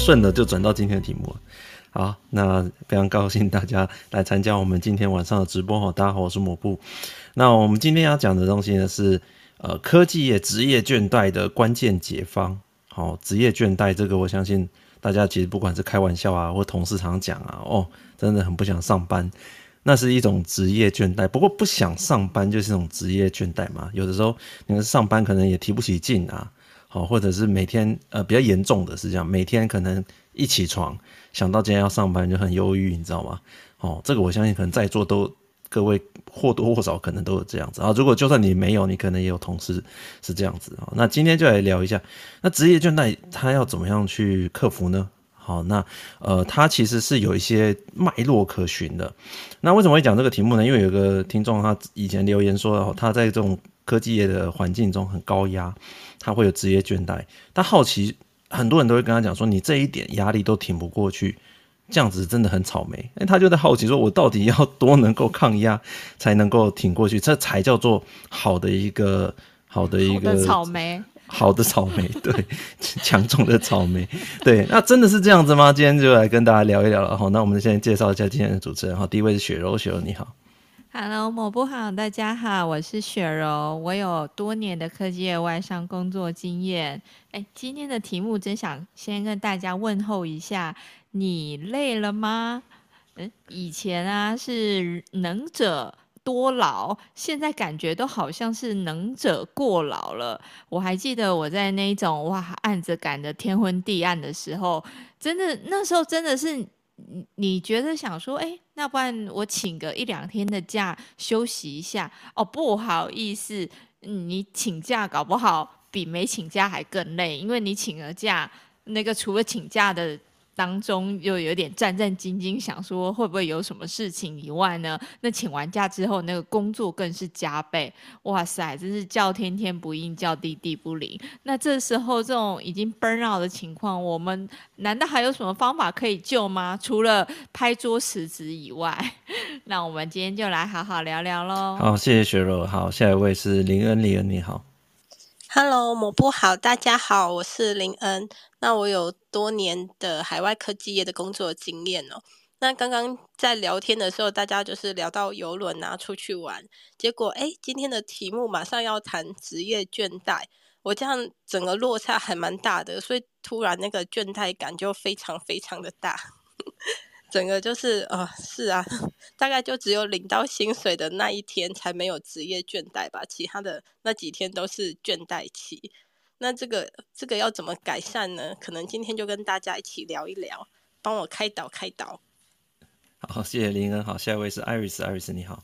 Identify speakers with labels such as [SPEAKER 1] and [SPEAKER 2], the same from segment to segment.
[SPEAKER 1] 顺的就转到今天的题目了。好，那非常高兴大家来参加我们今天晚上的直播哈。大家好，我是抹布。那我们今天要讲的东西呢是呃科技业职业倦怠的关键解方。好，职业倦怠这个我相信大家其实不管是开玩笑啊，或同事常讲啊，哦，真的很不想上班。那是一种职业倦怠，不过不想上班就是一种职业倦怠嘛。有的时候你们上班可能也提不起劲啊，好，或者是每天呃比较严重的是这样，每天可能一起床想到今天要上班就很忧郁，你知道吗？哦，这个我相信可能在座都各位或多或少可能都有这样子啊。如果就算你没有，你可能也有同事是这样子啊。那今天就来聊一下，那职业倦怠他要怎么样去克服呢？好，那呃，它其实是有一些脉络可循的。那为什么会讲这个题目呢？因为有个听众他以前留言说，他在这种科技业的环境中很高压，他会有职业倦怠。他好奇，很多人都会跟他讲说，你这一点压力都挺不过去，这样子真的很草莓。哎，他就在好奇说，我到底要多能够抗压，才能够挺过去，这才叫做好的一个 好的一个
[SPEAKER 2] 草莓。
[SPEAKER 1] 好的草莓，对，强壮的草莓，对，那真的是这样子吗？今天就来跟大家聊一聊了。好，那我们先介绍一下今天的主持人。好，第一位是雪柔，雪柔你好。
[SPEAKER 2] Hello，抹布好，大家好，我是雪柔，我有多年的科技业外商工作经验。哎，今天的题目真想先跟大家问候一下，你累了吗？嗯，以前啊是能者。多劳，现在感觉都好像是能者过劳了。我还记得我在那种哇案子赶得天昏地暗的时候，真的那时候真的是，你觉得想说，哎，那不然我请个一两天的假休息一下？哦，不好意思，你请假搞不好比没请假还更累，因为你请了假，那个除了请假的。当中又有点战战兢兢，想说会不会有什么事情以外呢？那请完假之后，那个工作更是加倍。哇塞，真是叫天天不应，叫地地不灵。那这时候这种已经 burn out 的情况，我们难道还有什么方法可以救吗？除了拍桌辞职以外，那我们今天就来好好聊聊喽。
[SPEAKER 1] 好，谢谢雪柔。好，下一位是林恩，林恩你好。
[SPEAKER 3] Hello，抹布好，大家好，我是林恩。那我有多年的海外科技业的工作经验哦。那刚刚在聊天的时候，大家就是聊到游轮啊，出去玩，结果诶，今天的题目马上要谈职业倦怠，我这样整个落差还蛮大的，所以突然那个倦怠感就非常非常的大。整个就是啊、呃，是啊，大概就只有领到薪水的那一天才没有职业倦怠吧，其他的那几天都是倦怠期。那这个这个要怎么改善呢？可能今天就跟大家一起聊一聊，帮我开导开导。
[SPEAKER 1] 好，谢谢林恩。好，下一位是 Iris，Iris 你好。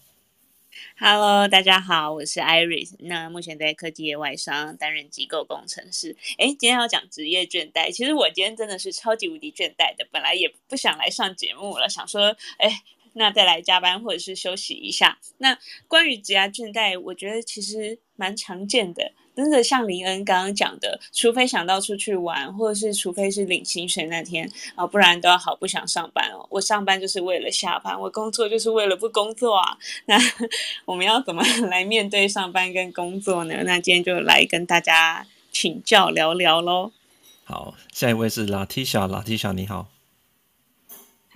[SPEAKER 4] Hello，大家好，我是 Iris。那目前在科技业外商担任机构工程师。哎，今天要讲职业倦怠，其实我今天真的是超级无敌倦怠的，本来也不想来上节目了，想说，哎，那再来加班或者是休息一下。那关于职业倦怠，我觉得其实蛮常见的。真的像林恩刚刚讲的，除非想到出去玩，或者是除非是领薪水那天啊，不然都要好不想上班哦。我上班就是为了下班，我工作就是为了不工作啊。那 我们要怎么来面对上班跟工作呢？那今天就来跟大家请教聊聊喽。
[SPEAKER 1] 好，下一位是 Latisha，Latisha 你好。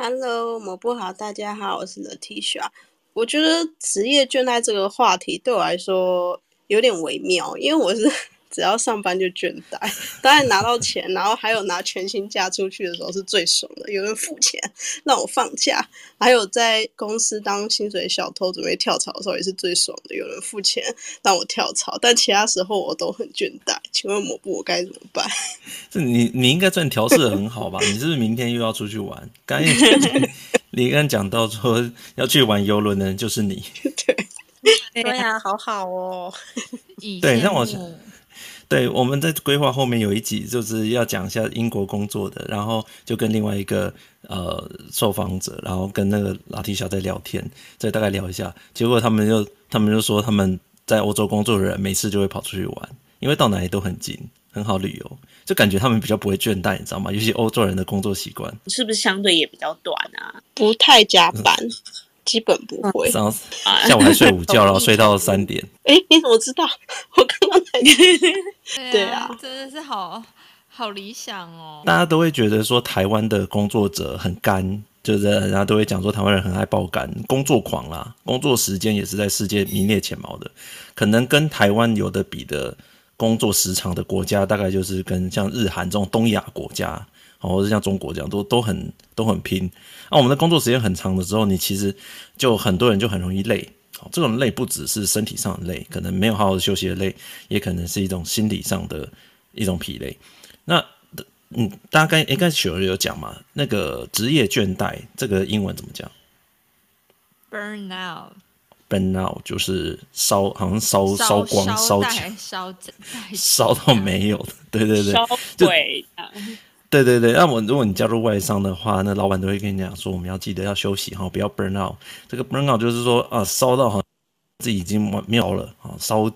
[SPEAKER 5] Hello，抹布好，大家好，我是 Latisha。我觉得职业倦怠这个话题对我来说。有点微妙，因为我是只要上班就倦怠，当然拿到钱，然后还有拿全薪假出去的时候是最爽的，有人付钱让我放假，还有在公司当薪水小偷准备跳槽的时候也是最爽的，有人付钱让我跳槽，但其他时候我都很倦怠。请问抹布我该怎么办？
[SPEAKER 1] 这 你你应该算调适得很好吧？你是不是明天又要出去玩？刚才你刚讲到说要去玩游轮的人就是你，
[SPEAKER 5] 对。对呀、啊，好好哦。
[SPEAKER 1] 对，让我想，对，我们在规划后面有一集就是要讲一下英国工作的，然后就跟另外一个呃受访者，然后跟那个拉提小在聊天，再大概聊一下，结果他们就他们就说他们在欧洲工作的人每次就会跑出去玩，因为到哪里都很近，很好旅游，就感觉他们比较不会倦怠，你知道吗？尤其欧洲人的工作习惯
[SPEAKER 4] 是不是相对也比较短啊？
[SPEAKER 5] 不太加班。基本不会，
[SPEAKER 1] 下午还睡午觉，然后睡到三点。
[SPEAKER 5] 哎，你怎么知道？我刚刚才对啊，
[SPEAKER 2] 真的是好好理想哦。
[SPEAKER 1] 大家都会觉得说台湾的工作者很干，就是人家都会讲说台湾人很爱爆肝、工作狂啦，工作时间也是在世界名列前茅的。可能跟台湾有的比的工作时长的国家，大概就是跟像日韩这种东亚国家，或者像中国这样，都都很都很拼。那、啊、我们的工作时间很长的时候，你其实就很多人就很容易累。这种累不只是身体上的累，可能没有好好的休息的累，也可能是一种心理上的一种疲累。那嗯，大家刚应该雪儿有讲嘛？那个职业倦怠，这个英文怎么讲
[SPEAKER 2] ？Burnout。
[SPEAKER 1] Burnout 就是烧，好像烧烧光、烧起、
[SPEAKER 2] 烧
[SPEAKER 1] 烧到没有的。对对对，
[SPEAKER 4] 烧鬼。
[SPEAKER 1] 对对对，那我如果你加入外商的话，那老板都会跟你讲说，我们要记得要休息哈，不要 burn out。这个 burn out 就是说啊，烧到好自己已经没了啊，烧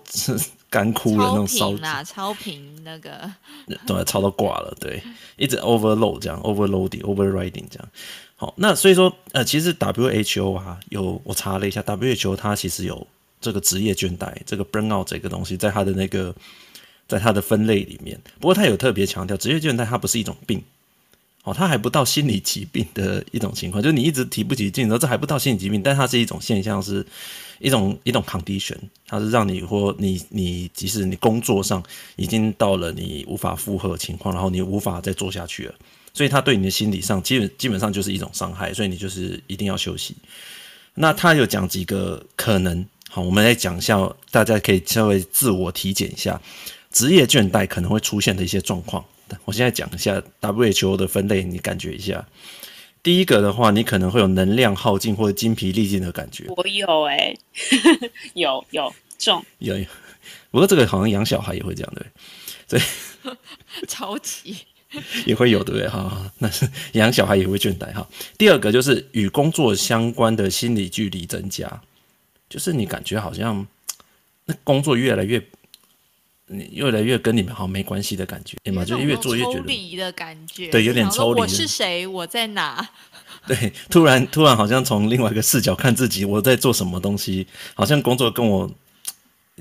[SPEAKER 1] 干枯了那种烧。
[SPEAKER 2] 超超频那个。
[SPEAKER 1] 对，超到挂了，对，一直 overload 这样，overloading、overriding 这样。好，那所以说呃，其实 WHO 啊，有我查了一下，WHO 它其实有这个职业倦怠，这个 burn out 这个东西，在它的那个。在它的分类里面，不过他有特别强调，职业倦怠它不是一种病，哦，它还不到心理疾病的一种情况，就是你一直提不起劲，然后这还不到心理疾病，但它是一种现象，是一种一种 condition，它是让你或你你即使你工作上已经到了你无法负荷的情况，然后你无法再做下去了，所以它对你的心理上基本基本上就是一种伤害，所以你就是一定要休息。那他有讲几个可能，好，我们来讲一下，大家可以稍微自我体检一下。职业倦怠可能会出现的一些状况，我现在讲一下 WHO 的分类，你感觉一下。第一个的话，你可能会有能量耗尽或者精疲力尽的感觉。
[SPEAKER 4] 我有哎、欸，有有重
[SPEAKER 1] 有有，不过这个好像养小孩也会这样，对，所以
[SPEAKER 2] 超级
[SPEAKER 1] 也会有，对不对？哈，那是养小孩也会倦怠哈。第二个就是与工作相关的心理距离增加，就是你感觉好像那工作越来越。你越来越跟你们好像没关系的感觉，对吗？就越做越觉得抽
[SPEAKER 2] 离的感觉，
[SPEAKER 1] 对，有点抽离。
[SPEAKER 2] 我是谁？我在哪？
[SPEAKER 1] 对，突然突然好像从另外一个视角看自己，我在做什么东西，好像工作跟我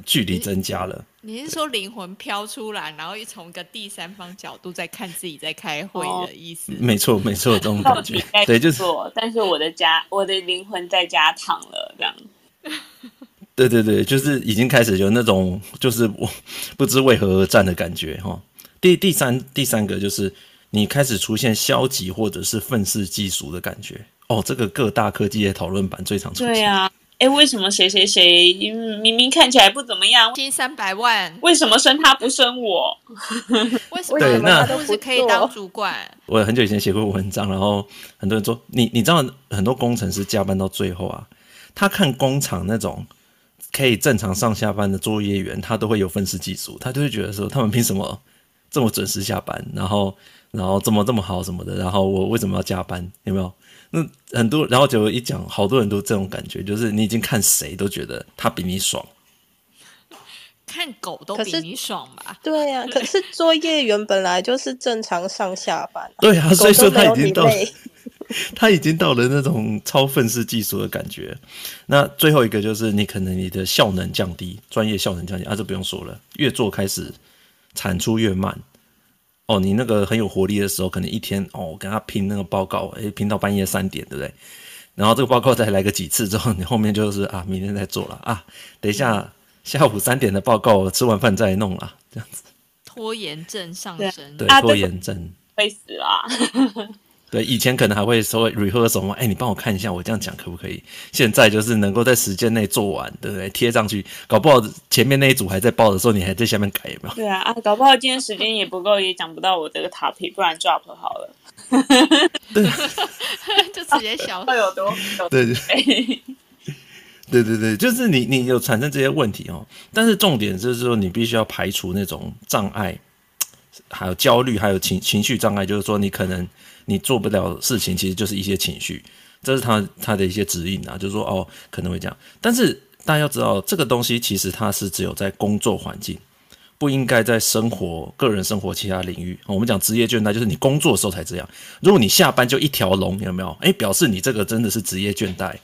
[SPEAKER 1] 距离增加了。
[SPEAKER 2] 你是说灵魂飘出来，然后又从一个第三方角度在看自己在开会的意思？哦、
[SPEAKER 1] 没错，没错，这种感觉。对，就是。
[SPEAKER 4] 但是我的家，我的灵魂在家躺了，这样。
[SPEAKER 1] 对对对，就是已经开始有那种就是我不知为何而战的感觉哈。第第三第三个就是你开始出现消极或者是愤世嫉俗的感觉哦。这个各大科技业讨论版最常出现。
[SPEAKER 4] 对啊，哎，为什么谁谁谁明明看起来不怎么样，
[SPEAKER 2] 薪三百万，
[SPEAKER 4] 为什么生他不生我？
[SPEAKER 2] 为什么对那都是可以当主管？
[SPEAKER 1] 我很久以前写过文章，然后很多人说你你知道很多工程师加班到最后啊，他看工厂那种。可以正常上下班的作业员，他都会有愤世嫉俗，他就会觉得说，他们凭什么这么准时下班，然后然后这么这么好什么的，然后我为什么要加班？有没有？那很多，然后就一讲，好多人都这种感觉，就是你已经看谁都觉得他比你爽，
[SPEAKER 2] 看狗都比你爽吧？
[SPEAKER 3] 对呀、啊，可是作业员本来就是正常上下班，
[SPEAKER 1] 对啊，所以说他已经到。他已经到了那种超愤世嫉俗的感觉。那最后一个就是你可能你的效能降低，专业效能降低啊，这不用说了，越做开始产出越慢。哦，你那个很有活力的时候，可能一天哦跟他拼那个报告，诶，拼到半夜三点，对不对？然后这个报告再来个几次之后，你后面就是啊，明天再做了啊，等一下下午三点的报告，吃完饭再弄了，这样子。
[SPEAKER 2] 拖延症上升，
[SPEAKER 1] 对，拖延症
[SPEAKER 4] 会死啦。
[SPEAKER 1] 对，以前可能还会稍微 rehearsal 嘛，哎，你帮我看一下，我这样讲可不可以？现在就是能够在时间内做完，对不对？贴上去，搞不好前面那一组还在报的时候，你还在下面改，有没有？
[SPEAKER 4] 对啊，啊，搞不好今天时间也不够，也讲不到我这个 topic，不然 drop 好了。
[SPEAKER 1] 对，
[SPEAKER 2] 就直接消
[SPEAKER 4] 会有多？
[SPEAKER 1] 对对对对对，就是你你有产生这些问题哦，但是重点就是说，你必须要排除那种障碍，还有焦虑，还有情情绪障碍，就是说你可能。你做不了事情，其实就是一些情绪，这是他他的一些指引啊，就是说哦，可能会这样。但是大家要知道，这个东西其实它是只有在工作环境，不应该在生活、个人生活其他领域。我们讲职业倦怠，就是你工作的时候才这样。如果你下班就一条龙，有没有？诶，表示你这个真的是职业倦怠。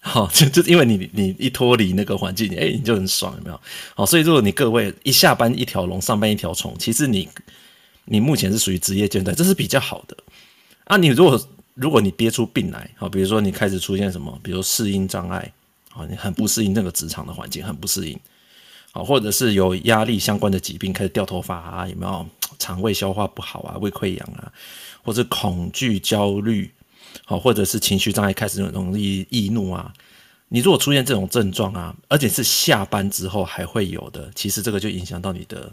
[SPEAKER 1] 好，就就因为你你一脱离那个环境，诶，你就很爽，有没有？好，所以如果你各位一下班一条龙，上班一条虫，其实你。你目前是属于职业倦怠，这是比较好的啊。你如果如果你憋出病来，好，比如说你开始出现什么，比如适应障碍，啊，你很不适应那个职场的环境，很不适应，好，或者是有压力相关的疾病，开始掉头发啊，有没有肠胃消化不好啊，胃溃疡啊，或者恐惧、焦虑，好，或者是情绪障碍，开始容易易怒啊。你如果出现这种症状啊，而且是下班之后还会有的，其实这个就影响到你的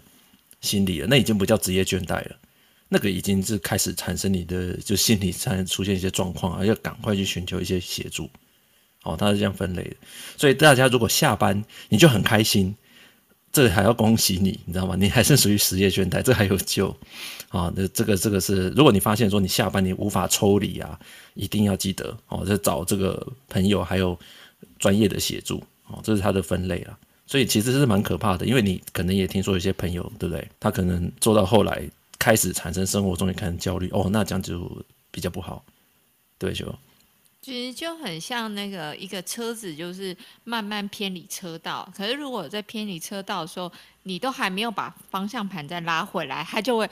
[SPEAKER 1] 心理了，那已经不叫职业倦怠了，那个已经是开始产生你的就心理上出现一些状况，要赶快去寻求一些协助。哦，他是这样分类的，所以大家如果下班你就很开心，这个还要恭喜你，你知道吗？你还是属于职业倦怠，这还有救啊。那这个这个是，如果你发现说你下班你无法抽离啊，一定要记得哦，就找这个朋友还有。专业的协助，哦，这是他的分类啊，所以其实是蛮可怕的，因为你可能也听说有些朋友，对不对？他可能做到后来开始产生生活中也开始焦虑，哦，那这样就比较不好，对就。
[SPEAKER 2] 其实就很像那个一个车子，就是慢慢偏离车道。可是如果在偏离车道的时候，你都还没有把方向盘再拉回来，它就会，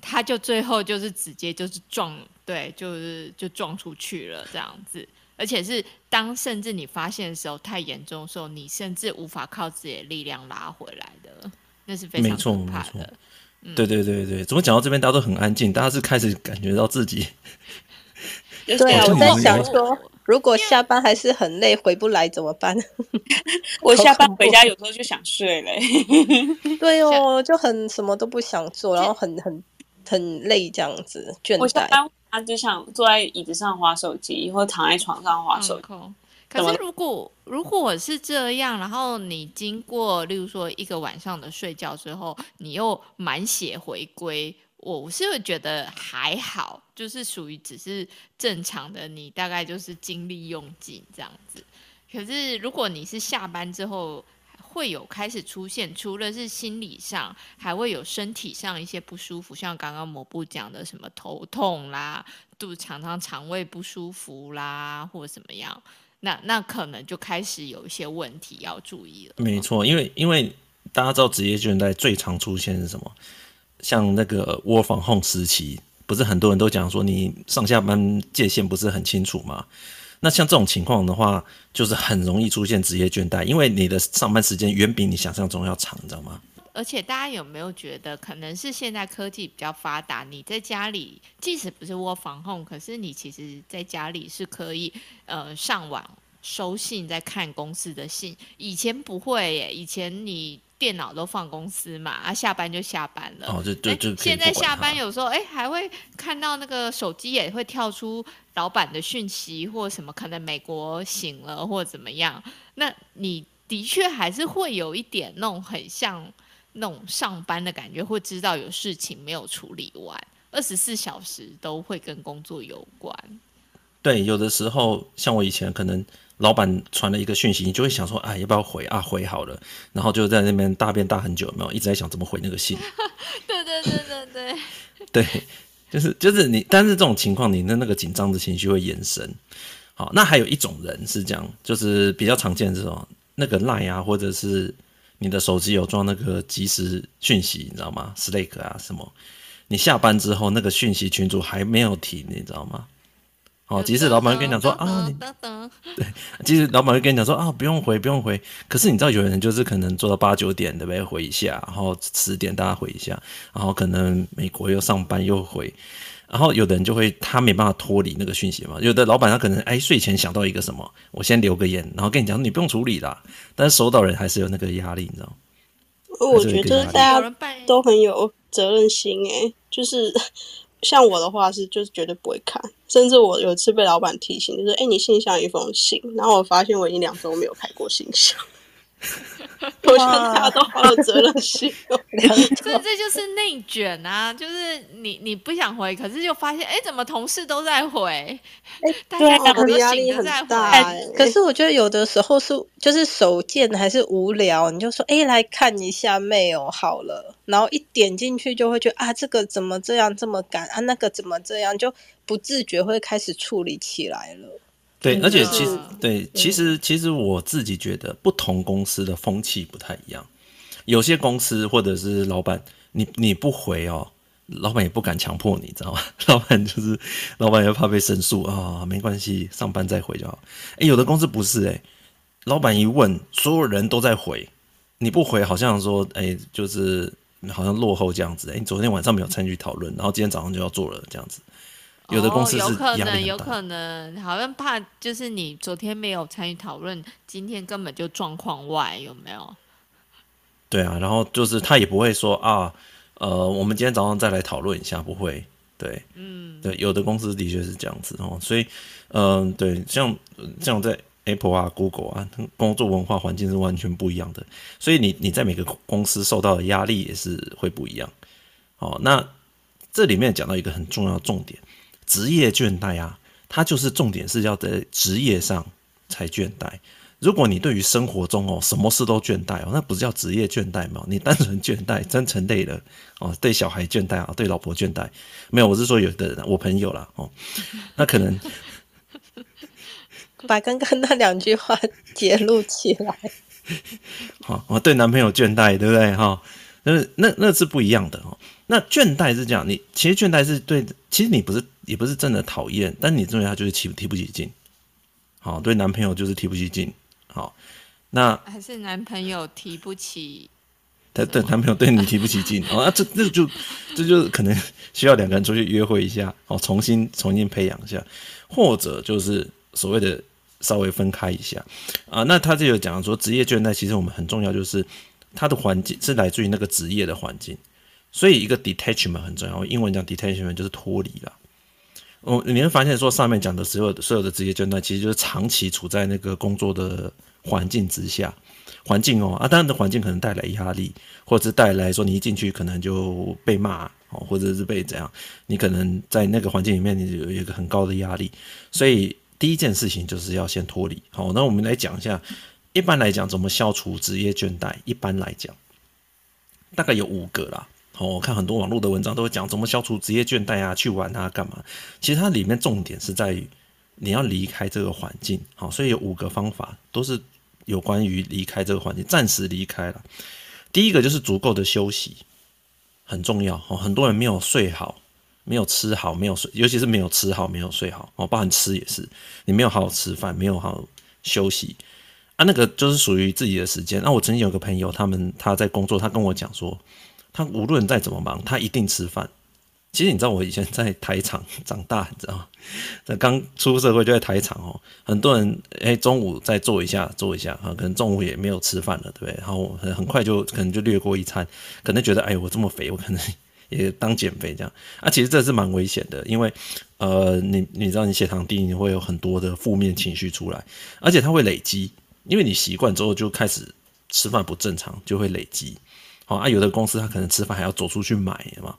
[SPEAKER 2] 它就最后就是直接就是撞，对，就是就撞出去了这样子。而且是当甚至你发现的时候太严重的时候，你甚至无法靠自己的力量拉回来的，那是非常可怕的。
[SPEAKER 1] 嗯、对对对对，怎么讲到这边大家都很安静？大家是开始感觉到自己。
[SPEAKER 3] 对啊，我在想说，如果下班还是很累，回不来怎么办？
[SPEAKER 4] 我下班回家有时候就想睡嘞。
[SPEAKER 3] 对哦，就很什么都不想做，然后很很很累这样子，倦怠。
[SPEAKER 4] 他就想坐在椅子上划手机，或躺在床上划手机。
[SPEAKER 2] 嗯。可是如果如果我是这样，然后你经过，例如说一个晚上的睡觉之后，你又满血回归，我是会觉得还好，就是属于只是正常的，你大概就是精力用尽这样子。可是如果你是下班之后，会有开始出现，除了是心理上，还会有身体上一些不舒服，像刚刚某部讲的什么头痛啦，肚常常肠胃不舒服啦，或者怎么样，那那可能就开始有一些问题要注意了。
[SPEAKER 1] 没错，因为因为大家知道职业倦怠最常出现是什么？像那个 work from home 时期，不是很多人都讲说你上下班界限不是很清楚吗？那像这种情况的话，就是很容易出现职业倦怠，因为你的上班时间远比你想象中要长，你知道吗？
[SPEAKER 2] 而且大家有没有觉得，可能是现在科技比较发达，你在家里即使不是 work from home，可是你其实在家里是可以呃上网收信，在看公司的信。以前不会耶，以前你。电脑都放公司嘛，啊，下班就下班了。
[SPEAKER 1] 哦，
[SPEAKER 2] 现在下班有时候，哎，还会看到那个手机也会跳出老板的讯息或什么，可能美国醒了或怎么样。那你的确还是会有一点那种很像那种上班的感觉，会知道有事情没有处理完，二十四小时都会跟工作有关。
[SPEAKER 1] 对，有的时候像我以前可能。老板传了一个讯息，你就会想说，哎，要不要回啊？回好了，然后就在那边大便大很久，有没有？一直在想怎么回那个信。
[SPEAKER 2] 对对对对对，
[SPEAKER 1] 对，就是 就是你，但是这种情况，你的那个紧张的情绪会延伸。好，那还有一种人是这样，就是比较常见的这种，那个 Line 啊，或者是你的手机有装那个即时讯息，你知道吗？Slack 啊什么？你下班之后，那个讯息群组还没有停，你知道吗？哦，即使老板会跟你讲说啊，你 对，即使老板会跟你讲说啊，不用回，不用回。可是你知道，有人就是可能做到八九点，对不对？回一下，然后十点大家回一下，然后可能美国又上班又回，然后有的人就会他没办法脱离那个讯息嘛。有的老板他可能哎睡前想到一个什么，我先留个言，然后跟你讲你不用处理啦。但是收到人还是有那个压力，你知道？
[SPEAKER 5] 我觉得大家都很有责任心哎，就是。像我的话是，就是绝对不会看，甚至我有一次被老板提醒，就是哎、你信箱有一封信，然后我发现我已经两周没有开过信箱。我觉得大家都好有责任心，
[SPEAKER 2] 所以这就是内卷啊！就是你你不想回，可是就发现哎，怎么同事都在回？哎，大家两个压力很大。
[SPEAKER 3] 哎，可是我觉得有的时候是就是手贱还是无聊，你就说哎，来看一下 mail 好了，然后一点进去就会觉得啊，这个怎么这样这么赶啊，那个怎么这样，就不自觉会开始处理起来了。
[SPEAKER 1] 对，而且其实对，其实其实我自己觉得不同公司的风气不太一样。有些公司或者是老板，你你不回哦，老板也不敢强迫你，知道吗？老板就是老板也怕被申诉啊，没关系，上班再回就好。哎，有的公司不是哎，老板一问，所有人都在回，你不回，好像说哎，就是好像落后这样子。哎，你昨天晚上没有参与讨论，然后今天早上就要做了这样子。有的公司是、
[SPEAKER 2] 哦、有可能，有可能，好像怕就是你昨天没有参与讨论，今天根本就状况外，有没有？
[SPEAKER 1] 对啊，然后就是他也不会说啊。呃，我们今天早上再来讨论一下，不会，对，嗯，对，有的公司的确是这样子哦，所以，嗯、呃，对，像像在 Apple 啊、Google 啊，工作文化环境是完全不一样的，所以你你在每个公司受到的压力也是会不一样。哦，那这里面讲到一个很重要的重点，职业倦怠啊，它就是重点是要在职业上才倦怠。如果你对于生活中哦什么事都倦怠哦，那不是叫职业倦怠吗？你单纯倦怠，真成累了哦。对小孩倦怠啊，对老婆倦怠，没有，我是说有的人，我朋友啦哦，那可能
[SPEAKER 3] 把刚刚那两句话 揭露起来。
[SPEAKER 1] 好，我对男朋友倦怠，对不对哈？那那那是不一样的哦。那倦怠是这样，你其实倦怠是对，其实你不是也不是真的讨厌，但你认为他就是提提不起劲。好，对男朋友就是提不起劲。好，那
[SPEAKER 2] 还是男朋友提不起，
[SPEAKER 1] 他对，男朋友对你提不起劲哦啊，这这就 这就可能需要两个人出去约会一下，哦，重新重新培养一下，或者就是所谓的稍微分开一下啊。那他这有讲说职业倦怠，其实我们很重要，就是他的环境是来自于那个职业的环境，所以一个 detachment 很重要，英文讲 detachment 就是脱离了。哦，你会发现说上面讲的所有所有的职业倦怠，其实就是长期处在那个工作的环境之下，环境哦啊，当然的环境可能带来压力，或者是带来说你一进去可能就被骂哦，或者是被怎样，你可能在那个环境里面你有一个很高的压力，所以第一件事情就是要先脱离。好，那我们来讲一下，一般来讲怎么消除职业倦怠？一般来讲，大概有五个啦。好，我看很多网络的文章都会讲怎么消除职业倦怠啊，去玩啊，干嘛？其实它里面重点是在于你要离开这个环境。好，所以有五个方法都是有关于离开这个环境，暂时离开了。第一个就是足够的休息，很重要。哦，很多人没有睡好，没有吃好，没有睡，尤其是没有吃好，没有睡好。哦，包含吃也是，你没有好好吃饭，没有好好休息啊，那个就是属于自己的时间。那我曾经有个朋友，他们他在工作，他跟我讲说。他无论再怎么忙，他一定吃饭。其实你知道，我以前在台厂长大，你知道吗？在刚出社会就在台厂哦，很多人哎中午再坐一下，坐一下啊，可能中午也没有吃饭了，对不对？然后很很快就可能就略过一餐，可能觉得哎我这么肥，我可能 也当减肥这样啊。其实这是蛮危险的，因为呃你你知道你血糖低，你会有很多的负面情绪出来，而且它会累积，因为你习惯之后就开始吃饭不正常，就会累积。好啊，有的公司他可能吃饭还要走出去买嘛，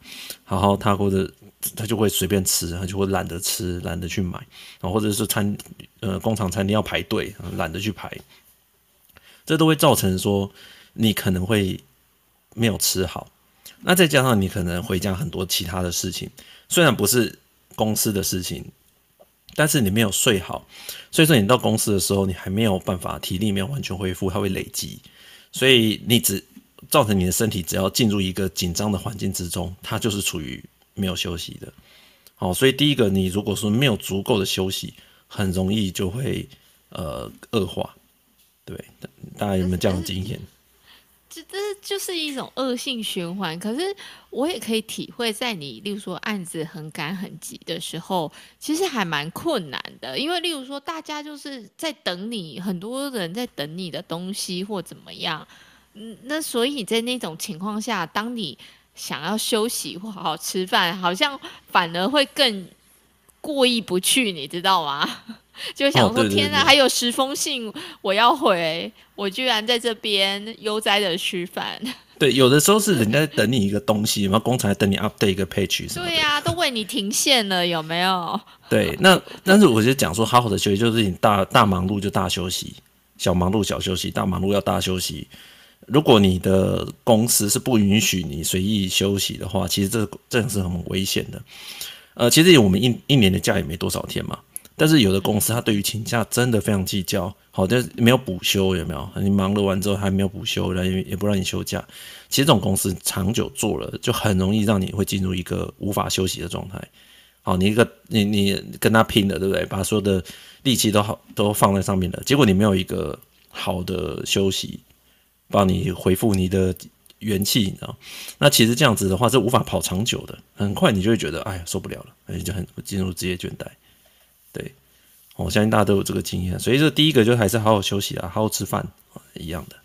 [SPEAKER 1] 然后他或者他就会随便吃，他就会懒得吃，懒得去买，啊，或者是餐呃工厂餐厅要排队，懒得去排，这都会造成说你可能会没有吃好，那再加上你可能回家很多其他的事情，虽然不是公司的事情，但是你没有睡好，所以说你到公司的时候你还没有办法体力没有完全恢复，它会累积，所以你只。造成你的身体只要进入一个紧张的环境之中，它就是处于没有休息的。好，所以第一个，你如果说没有足够的休息，很容易就会呃恶化。对，大家有没有这样的经验？
[SPEAKER 2] 这这就是一种恶性循环。可是我也可以体会，在你例如说案子很赶很急的时候，其实还蛮困难的。因为例如说，大家就是在等你，很多人在等你的东西或怎么样。嗯，那所以在那种情况下，当你想要休息或好好吃饭，好像反而会更过意不去，你知道吗？就想说，天哪，还有十封信我要回，我居然在这边悠哉的吃饭。
[SPEAKER 1] 对，有的时候是人家在等你一个东西，然后工厂在等你 update 一个 page。
[SPEAKER 2] 对呀、啊，都为你停线了，有没有？
[SPEAKER 1] 对，那但是我就讲说，好好的休息就是你大大忙碌就大休息，小忙碌小休息，大忙碌要大休息。如果你的公司是不允许你随意休息的话，其实这这是很危险的。呃，其实我们一一年的假也没多少天嘛，但是有的公司他对于请假真的非常计较，好，但是没有补休，有没有？你忙了完之后还没有补休，然后也不让你休假。其实这种公司长久做了，就很容易让你会进入一个无法休息的状态。好，你一个你你跟他拼了，对不对？把所有的力气都好都放在上面了，结果你没有一个好的休息，帮你恢复你的元气，你知道？那其实这样子的话是无法跑长久的，很快你就会觉得哎呀受不了了，而且就很进入职业倦怠。对，我相信大家都有这个经验，所以这第一个就还是好好休息啊，好好吃饭一样的。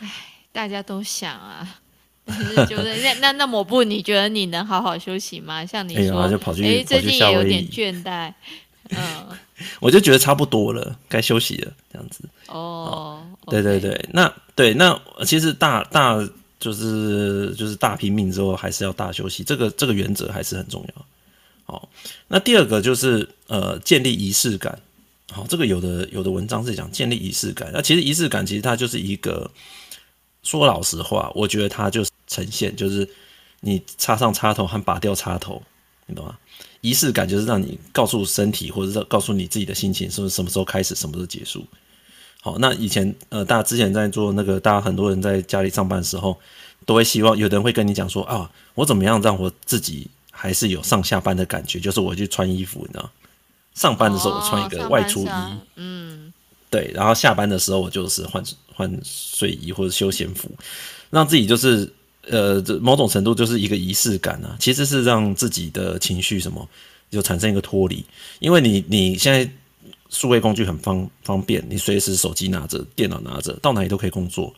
[SPEAKER 2] 唉，大家都想啊，但是觉得那那那抹布，你觉得你能好好休息吗？像你说，哎，最近也有点倦怠，嗯，
[SPEAKER 1] 我就觉得差不多了，该休息了，这样子。
[SPEAKER 2] 哦，
[SPEAKER 1] 对对对，那对那其实大大就是就是大拼命之后，还是要大休息，这个这个原则还是很重要。好，那第二个就是呃，建立仪式感。好，这个有的有的文章是讲建立仪式感。那其实仪式感其实它就是一个，说老实话，我觉得它就是呈现，就是你插上插头和拔掉插头，你懂吗？仪式感就是让你告诉身体，或者是告诉你自己的心情，是不是什么时候开始，什么时候结束。好，那以前呃，大家之前在做那个，大家很多人在家里上班的时候，都会希望有人会跟你讲说啊，我怎么样让我自己。还是有上下班的感觉，就是我去穿衣服，你知道，上班的时候我穿一个外出衣，哦、嗯，对，然后下班的时候我就是换换睡衣或者休闲服，让自己就是呃，这某种程度就是一个仪式感啊，其实是让自己的情绪什么就产生一个脱离，因为你你现在数位工具很方方便，你随时手机拿着，电脑拿着，到哪里都可以工作。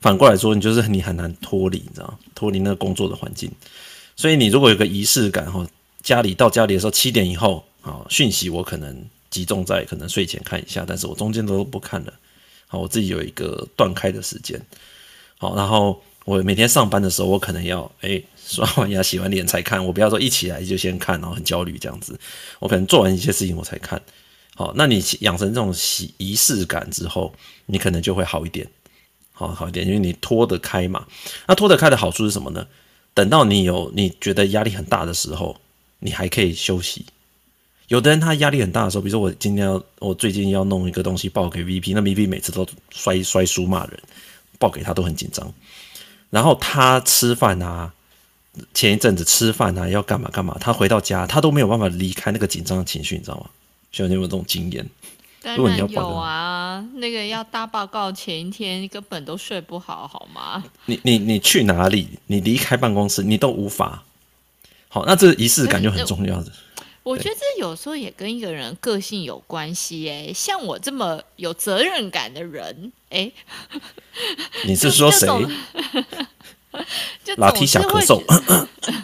[SPEAKER 1] 反过来说，你就是你很难脱离，你知道，脱离那个工作的环境。所以你如果有个仪式感哈，家里到家里的时候七点以后啊，讯息我可能集中在可能睡前看一下，但是我中间都不看了，好，我自己有一个断开的时间，好，然后我每天上班的时候，我可能要诶刷完牙洗完脸才看，我不要说一起来就先看，然后很焦虑这样子，我可能做完一些事情我才看，好，那你养成这种习仪式感之后，你可能就会好一点，好好一点，因为你拖得开嘛，那拖得开的好处是什么呢？等到你有你觉得压力很大的时候，你还可以休息。有的人他压力很大的时候，比如说我今天要我最近要弄一个东西报给 VP，那 VP 每次都摔摔书骂人，报给他都很紧张。然后他吃饭啊，前一阵子吃饭啊要干嘛干嘛，他回到家他都没有办法离开那个紧张的情绪，你知道吗？需要你有这种经验？
[SPEAKER 2] 当然有啊，那个要大报告前一天根本都睡不好，好吗？
[SPEAKER 1] 你你你去哪里？你离开办公室，你都无法。好，那这个仪式感就很重要的。
[SPEAKER 2] 我觉得这有时候也跟一个人个性有关系。哎，像我这么有责任感的人，哎，
[SPEAKER 1] 你是说谁？
[SPEAKER 2] 就
[SPEAKER 1] 老提小咳嗽。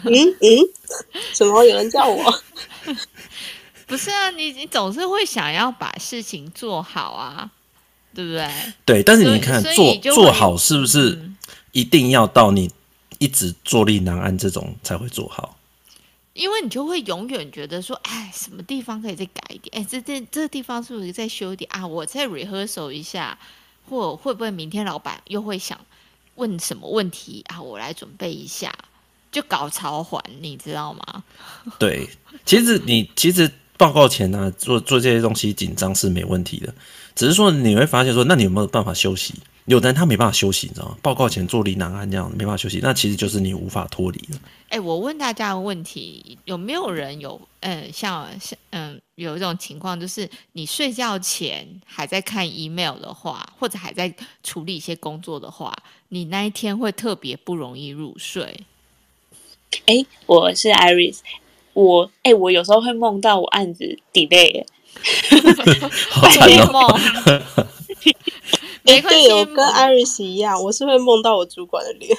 [SPEAKER 5] 嗯嗯，怎么有人叫我？
[SPEAKER 2] 不是啊，你你总是会想要把事情做好啊，对不对？
[SPEAKER 1] 对，但是你看做做好是不是一定要到你一直坐立难安这种才会做好？
[SPEAKER 2] 因为你就会永远觉得说，哎，什么地方可以再改一点？哎，这这这个地方是不是再修一点啊？我再 rehearsal 一下，或会不会明天老板又会想问什么问题啊？我来准备一下，就搞潮环，你知道吗？
[SPEAKER 1] 对，其实你其实。报告前呢、啊，做做这些东西紧张是没问题的，只是说你会发现说，那你有没有办法休息？有的人他没办法休息，你知道吗？报告前坐立难安这样，没办法休息，那其实就是你无法脱离了。
[SPEAKER 2] 哎、欸，我问大家个问题，有没有人有嗯，像像嗯，有一种情况，就是你睡觉前还在看 email 的话，或者还在处理一些工作的话，你那一天会特别不容易入睡？
[SPEAKER 4] 哎、欸，我是 Iris。我哎、欸，我有时候会梦到我案子 delay，
[SPEAKER 1] 好惨哦。
[SPEAKER 5] 哎，对，我跟 Iris 一样，我是会梦到我主管的脸，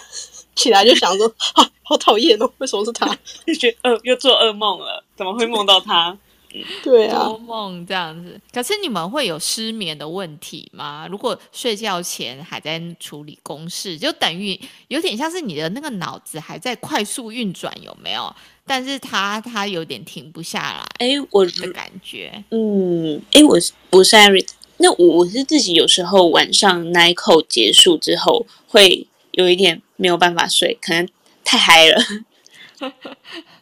[SPEAKER 5] 起来就想说，啊，好讨厌哦，为什么是他？
[SPEAKER 4] 就觉得呃，又做噩梦了，怎么会梦到他？
[SPEAKER 5] 对啊，
[SPEAKER 2] 做梦这样子。可是你们会有失眠的问题吗？如果睡觉前还在处理公事，就等于有点像是你的那个脑子还在快速运转，有没有？但是他他有点停不下来，哎，我的感觉，
[SPEAKER 4] 嗯，哎，我是我是 Iris，那我我是自己有时候晚上 night call 结束之后，会有一点没有办法睡，可能太嗨了。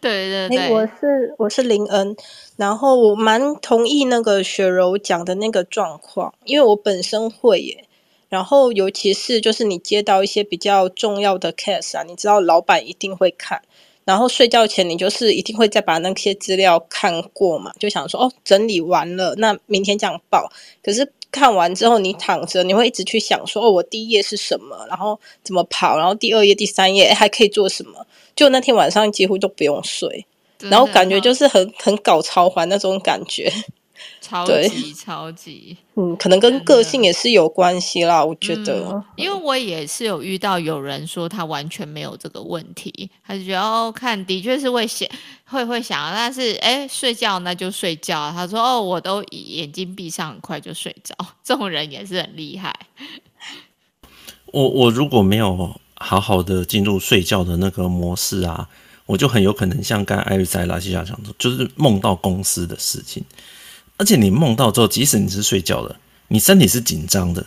[SPEAKER 2] 对 对对，
[SPEAKER 3] 欸、我是我是林恩，然后我蛮同意那个雪柔讲的那个状况，因为我本身会耶。然后尤其是就是你接到一些比较重要的 case 啊，你知道老板一定会看，然后睡觉前你就是一定会再把那些资料看过嘛，就想说哦，整理完了，那明天这样报。可是。看完之后，你躺着，你会一直去想说：“哦，我第一页是什么？然后怎么跑？然后第二页、第三页还可以做什么？”就那天晚上几乎都不用睡，然后感觉就是很很搞超环那种感觉。
[SPEAKER 2] 超级超级，
[SPEAKER 3] 嗯，可能跟个性也是有关系啦，我觉得、
[SPEAKER 2] 嗯。因为我也是有遇到有人说他完全没有这个问题，他就觉得哦，看的确是会想，会会想，但是哎，睡觉那就睡觉。他说哦，我都眼睛闭上很快就睡着，这种人也是很厉害。
[SPEAKER 1] 我我如果没有好好的进入睡觉的那个模式啊，我就很有可能像刚才艾瑞在拉西亚讲的，就是梦到公司的事情。而且你梦到之后，即使你是睡觉的，你身体是紧张的，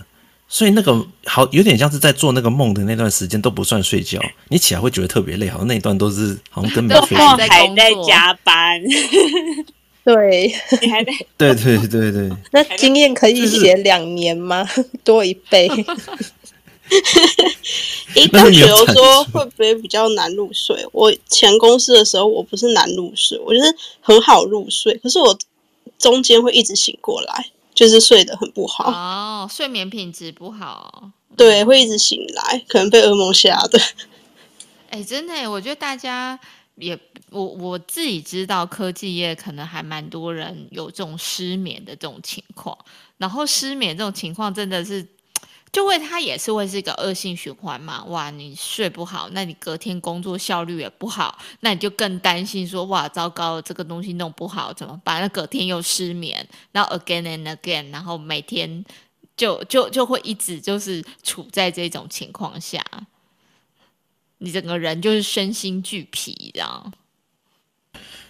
[SPEAKER 1] 所以那个好有点像是在做那个梦的那段时间都不算睡觉，你起来会觉得特别累，好像那一段都是好像根本睡
[SPEAKER 4] 还在加班，
[SPEAKER 3] 对，
[SPEAKER 4] 你还在
[SPEAKER 1] 对对对对，
[SPEAKER 3] 那经验可以写两年吗？多一倍。
[SPEAKER 5] 一般比如说会不会比较难入睡？我前公司的时候，我不是难入睡，我就是很好入睡，可是我。中间会一直醒过来，就是睡得很不好
[SPEAKER 2] 哦，睡眠品质不好，
[SPEAKER 5] 对，会一直醒来，可能被噩梦吓的。
[SPEAKER 2] 哎、欸，真的，我觉得大家也，我我自己知道，科技业可能还蛮多人有这种失眠的这种情况，然后失眠这种情况真的是。就会，它也是会是一个恶性循环嘛。哇，你睡不好，那你隔天工作效率也不好，那你就更担心说，哇，糟糕，这个东西弄不好怎么办？那隔天又失眠，然后 again and again，然后每天就就就会一直就是处在这种情况下，你整个人就是身心俱疲，这样。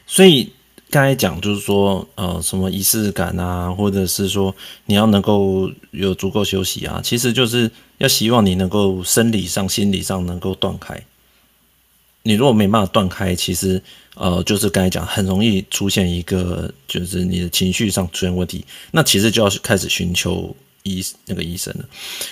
[SPEAKER 1] 所以。刚才讲就是说，呃，什么仪式感啊，或者是说你要能够有足够休息啊，其实就是要希望你能够生理上、心理上能够断开。你如果没办法断开，其实呃，就是刚才讲，很容易出现一个就是你的情绪上出现问题，那其实就要开始寻求医那个医生了。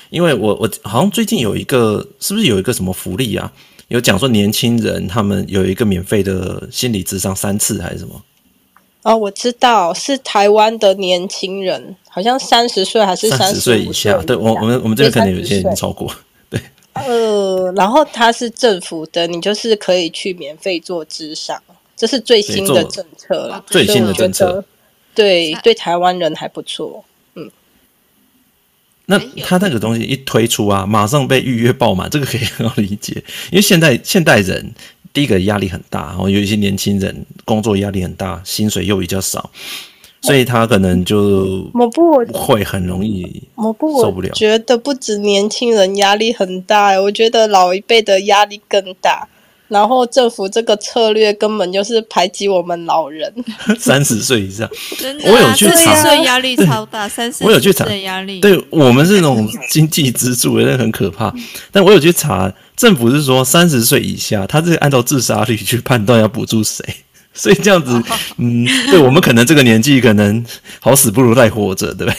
[SPEAKER 1] 因为我我好像最近有一个，是不是有一个什么福利啊？有讲说年轻人他们有一个免费的心理咨商三次还是什么？
[SPEAKER 3] 哦，我知道是台湾的年轻人，好像三十岁还是三十岁以下？
[SPEAKER 1] 对，我我们我们这边可能有些已经超过。对，
[SPEAKER 3] 呃，然后它是政府的，你就是可以去免费做智商，这是最新的政策了。
[SPEAKER 1] 最新的政策，
[SPEAKER 3] 对对，台湾人还不错。嗯，
[SPEAKER 1] 那他那个东西一推出啊，马上被预约爆满，这个可以很好理解，因为现在现代人。第一个压力很大，然后有一些年轻人工作压力很大，薪水又比较少，所以他可能就会很容易受不了。
[SPEAKER 3] 我觉得不止年轻人压力很大，我觉得老一辈的压力更大。然后政府这个策略根本就是排挤我们老人，
[SPEAKER 1] 三十岁以上，
[SPEAKER 2] 真的、啊，
[SPEAKER 1] 我有去查，
[SPEAKER 2] 三十岁压力超大，三十岁压力，
[SPEAKER 1] 对我们是那种经济支柱，那很可怕。但我有去查，政府是说三十岁以下，他是按照自杀率去判断要补助谁，所以这样子，哦、嗯，对我们可能这个年纪可能好死不如赖活着，对不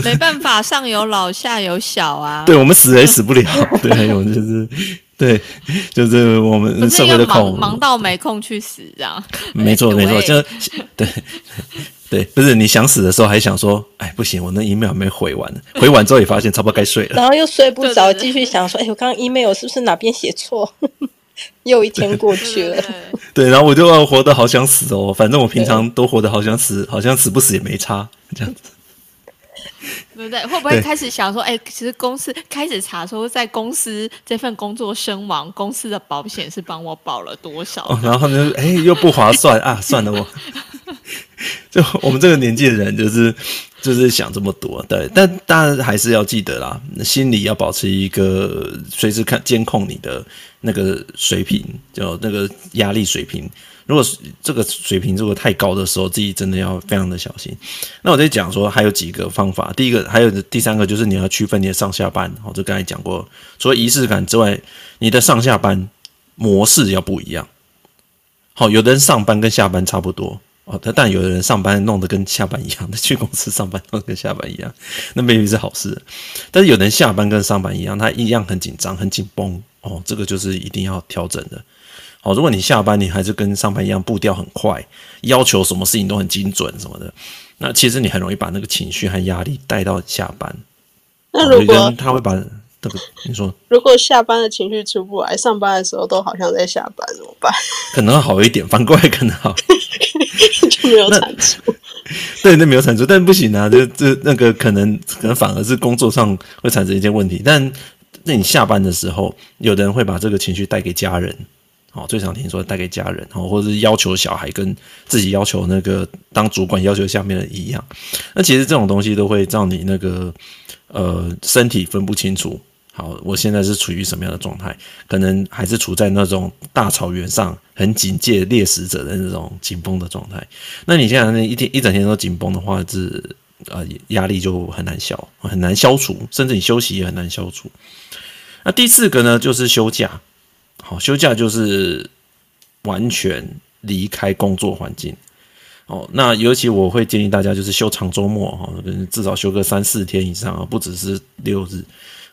[SPEAKER 2] 对？没办法，上有老下有小啊，
[SPEAKER 1] 对我们死也死不了，对，还有就是。对，就是我们社会的空
[SPEAKER 2] 忙，忙到没空去死，这样。
[SPEAKER 1] 没错，没错，就对对，不是你想死的时候还想说，哎，不行，我那 email 还没回完，回完之后也发现差不多该睡了，
[SPEAKER 3] 然后又睡不着，继续想说，哎，我刚刚 email 是不是哪边写错？又一天过去了，
[SPEAKER 1] 对，然后我就要活得好想死哦，反正我平常都活得好想死，好像死不死也没差，这样子。
[SPEAKER 2] 对不对？会不会开始想说，哎，其实公司开始查说，在公司这份工作身亡，公司的保险是帮我保了多少？
[SPEAKER 1] 哦、然后呢，哎，又不划算啊！算了我，我 就我们这个年纪的人，就是就是想这么多。对，但当然还是要记得啦，心里要保持一个随时看监控你的那个水平，就那个压力水平。如果这个水平如果太高的时候，自己真的要非常的小心。那我在讲说还有几个方法，第一个还有第三个就是你要区分你的上下班。我就刚才讲过，除了仪式感之外，你的上下班模式要不一样。好，有的人上班跟下班差不多哦，但但有的人上班弄得跟下班一样，他去公司上班弄得跟下班一样，那未必是好事。但是有的人下班跟上班一样，他一样很紧张、很紧绷哦，这个就是一定要调整的。好，如果你下班你还是跟上班一样步调很快，要求什么事情都很精准什么的，那其实你很容易把那个情绪和压力带到下班。
[SPEAKER 5] 那如果
[SPEAKER 1] 他会把。这个你说，
[SPEAKER 5] 如果下班的情绪出不来，上班的时候都好像在下班，怎么办？
[SPEAKER 1] 可能好一点，反过来可能好，
[SPEAKER 5] 就没有产出。
[SPEAKER 1] 对，那没有产出，但不行啊，这这那个可能可能反而是工作上会产生一些问题。但那你下班的时候，有的人会把这个情绪带给家人，哦，最常听说带给家人，哦，或者是要求小孩跟自己要求那个当主管要求下面的一样。那其实这种东西都会让你那个呃身体分不清楚。好，我现在是处于什么样的状态？可能还是处在那种大草原上很警戒猎食者的那种紧绷的状态。那你现在一天一整天都紧绷的话，是呃压力就很难消，很难消除，甚至你休息也很难消除。那第四个呢，就是休假。好，休假就是完全离开工作环境。哦，那尤其我会建议大家就是休长周末哈，至少休个三四天以上啊，不只是六日。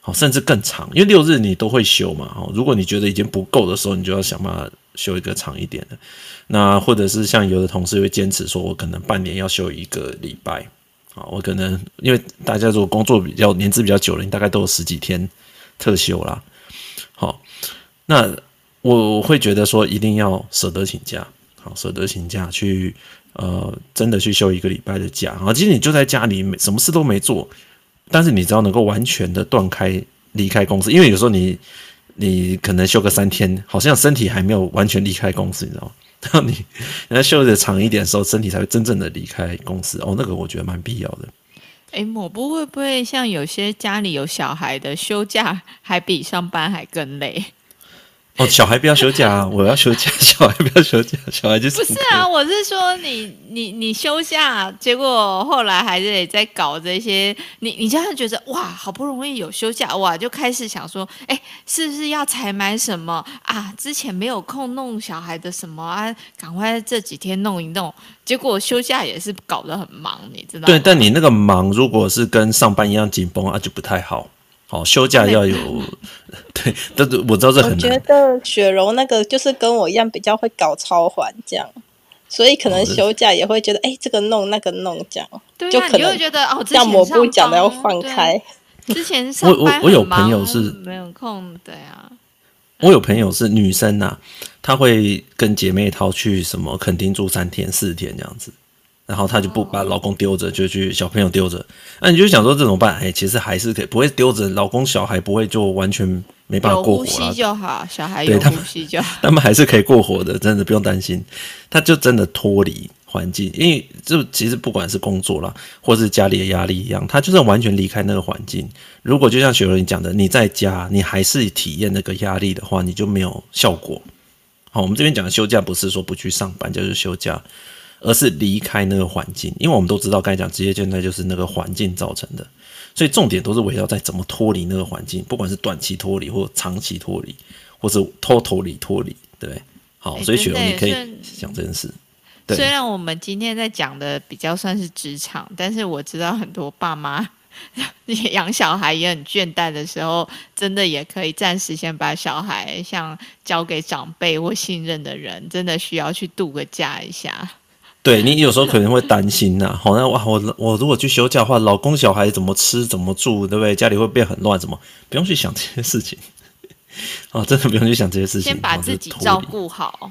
[SPEAKER 1] 好，甚至更长，因为六日你都会休嘛。哦，如果你觉得已经不够的时候，你就要想办法休一个长一点的。那或者是像有的同事会坚持说，我可能半年要休一个礼拜。啊，我可能因为大家如果工作比较年资比较久了，你大概都有十几天特休啦。好，那我会觉得说一定要舍得请假，好，舍得请假去呃，真的去休一个礼拜的假。啊，其实你就在家里，什么事都没做。但是你只要能够完全的断开离开公司，因为有时候你你可能休个三天，好像身体还没有完全离开公司，你知道吗？然后你人家休的长一点的时候，身体才会真正的离开公司。哦，那个我觉得蛮必要的。
[SPEAKER 2] 诶，抹布会不会像有些家里有小孩的休假还比上班还更累？
[SPEAKER 1] 哦，小孩不要休假啊！我要休假，小孩不要休假，小孩就是
[SPEAKER 2] 不是啊？我是说你，你你你休假，结果后来还是得在搞这些。你你这样觉得哇，好不容易有休假哇，就开始想说，哎，是不是要采买什么啊？之前没有空弄小孩的什么啊，赶快这几天弄一弄。结果休假也是搞得很忙，你知道吗？
[SPEAKER 1] 对，但你那个忙，如果是跟上班一样紧绷啊，就不太好。好，休假要有，对，但是我知道这很难。
[SPEAKER 3] 我觉得雪柔那个就是跟我一样，比较会搞超环这样，所以可能休假也会觉得，哎、哦，这个弄那个弄这样，
[SPEAKER 2] 对啊、
[SPEAKER 3] 就可能
[SPEAKER 2] 会觉得哦，
[SPEAKER 3] 像抹布讲的要放开。
[SPEAKER 2] 之前我我我有朋友是没有空，对啊。
[SPEAKER 1] 我有朋友是女生呐、啊，她会跟姐妹淘去什么垦丁住三天四天这样子。然后她就不把老公丢着，就去小朋友丢着。那你就想说这怎么办？哎，其实还是可以，不会丢着老公小孩，不会就完全没办法过活了。呼吸
[SPEAKER 2] 就好，小孩有呼吸就好，
[SPEAKER 1] 他们还是可以过活的，真的不用担心。他就真的脱离环境，因为就其实不管是工作啦，或是家里的压力一样，他就算完全离开那个环境。如果就像雪柔你讲的，你在家你还是体验那个压力的话，你就没有效果。好，我们这边讲的休假不是说不去上班，就是休假。而是离开那个环境，因为我们都知道，刚才讲职业倦怠就是那个环境造成的，所以重点都是围绕在怎么脱离那个环境，不管是短期脱离或长期脱离，或是 totally 脱离，对不对？好，所以雪柔你可以想这件事。对，
[SPEAKER 2] 虽然我们今天在讲的比较算是职场，但是我知道很多爸妈 养小孩也很倦怠的时候，真的也可以暂时先把小孩像交给长辈或信任的人，真的需要去度个假一下。
[SPEAKER 1] 对，你有时候可能会担心呐，好，那哇，我我如果去休假的话，老公小孩怎么吃怎么住，对不对？家里会变很乱，怎么不用去想这些事情？哦，真的不用去想这些事情，
[SPEAKER 2] 先把自己照顾好。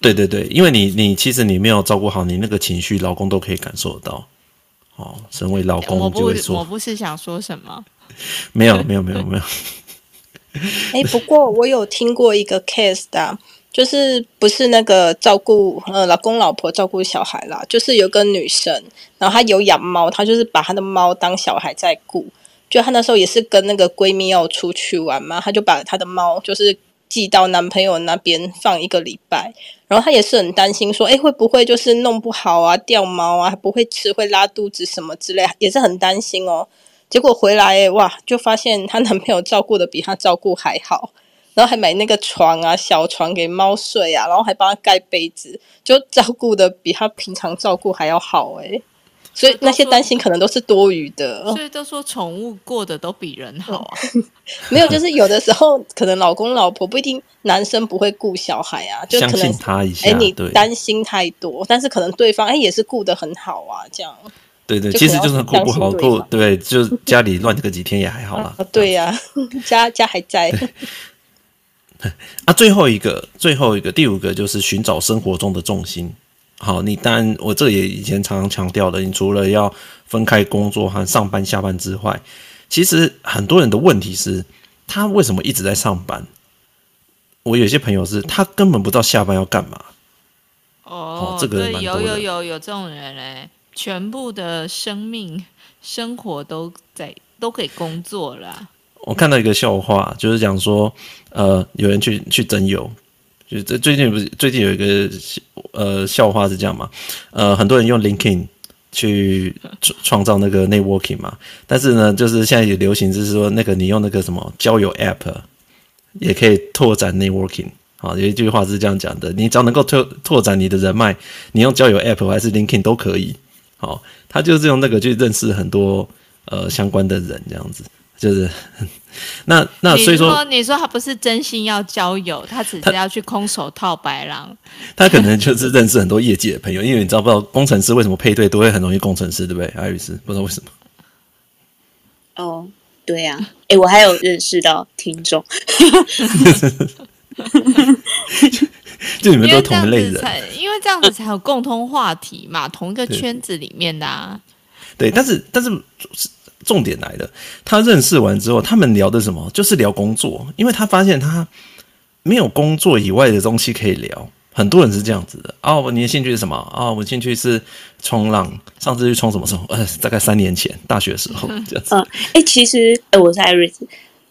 [SPEAKER 1] 对对对，因为你你其实你没有照顾好，你那个情绪，老公都可以感受得到。哦，身为老公就会说，
[SPEAKER 2] 我不是想说什么，
[SPEAKER 1] 没有没有没有没有。
[SPEAKER 3] 哎，不过我有听过一个 case 的。就是不是那个照顾呃老公老婆照顾小孩啦，就是有个女生，然后她有养猫，她就是把她的猫当小孩在顾。就她那时候也是跟那个闺蜜要出去玩嘛，她就把她的猫就是寄到男朋友那边放一个礼拜，然后她也是很担心说，哎，会不会就是弄不好啊，掉毛啊，不会吃，会拉肚子什么之类，也是很担心哦。结果回来哇，就发现她男朋友照顾的比她照顾还好。然后还买那个床啊，小床给猫睡啊，然后还帮它盖被子，就照顾的比他平常照顾还要好哎、欸。所以那些担心可能都是多余的。
[SPEAKER 2] 所以都说宠物过得都比人好啊。
[SPEAKER 3] 没有，就是有的时候可能老公老婆不一定，男生不会顾小孩啊，就可能
[SPEAKER 1] 他一下。
[SPEAKER 3] 哎，你担心太多，但是可能对方哎也是顾得很好啊，这样。
[SPEAKER 1] 对对，其实就是顾不好顾，对，就家里乱个几天也还好啦。
[SPEAKER 3] 啊 对呀、啊，家家还在。
[SPEAKER 1] 啊，最后一个，最后一个，第五个就是寻找生活中的重心。好，你当然，我这也以前常常强调的，你除了要分开工作和上班下班之外，其实很多人的问题是，他为什么一直在上班？我有些朋友是他根本不知道下班要干嘛。
[SPEAKER 2] 哦，哦，这个有有有有这种人嘞，全部的生命生活都在都可以工作了。
[SPEAKER 1] 我看到一个笑话，就是讲说，呃，有人去去征友。就这最近不是最近有一个呃笑话是这样嘛？呃，很多人用 LinkedIn 去创创造那个 networking 嘛，但是呢，就是现在也流行就是说那个你用那个什么交友 App 也可以拓展 networking。好，有一句话是这样讲的：你只要能够拓拓展你的人脉，你用交友 App 还是 LinkedIn 都可以。好，他就是用那个去认识很多呃相关的人这样子。就是，那那所以说，
[SPEAKER 2] 说，你说他不是真心要交友，他只是要去空手套白狼。
[SPEAKER 1] 他可能就是认识很多业界的朋友，因为你知道不知道工程师为什么配对都会很容易工程师，对不对？艾瑞斯不知道为什么。
[SPEAKER 4] 哦，对呀、啊，哎，我还有认识到听众，
[SPEAKER 1] 就你们都同一类人，
[SPEAKER 2] 因为这样子才有共通话题嘛，同一个圈子里面的啊。
[SPEAKER 1] 对，但是但是。重点来了，他认识完之后，他们聊的什么？就是聊工作，因为他发现他没有工作以外的东西可以聊。很多人是这样子的哦，你的兴趣是什么？哦，我兴趣是冲浪。上次去冲什么时候？呃，大概三年前，大学的时候这样子。
[SPEAKER 4] 嗯，哎、欸，其实，呃，我是艾瑞斯。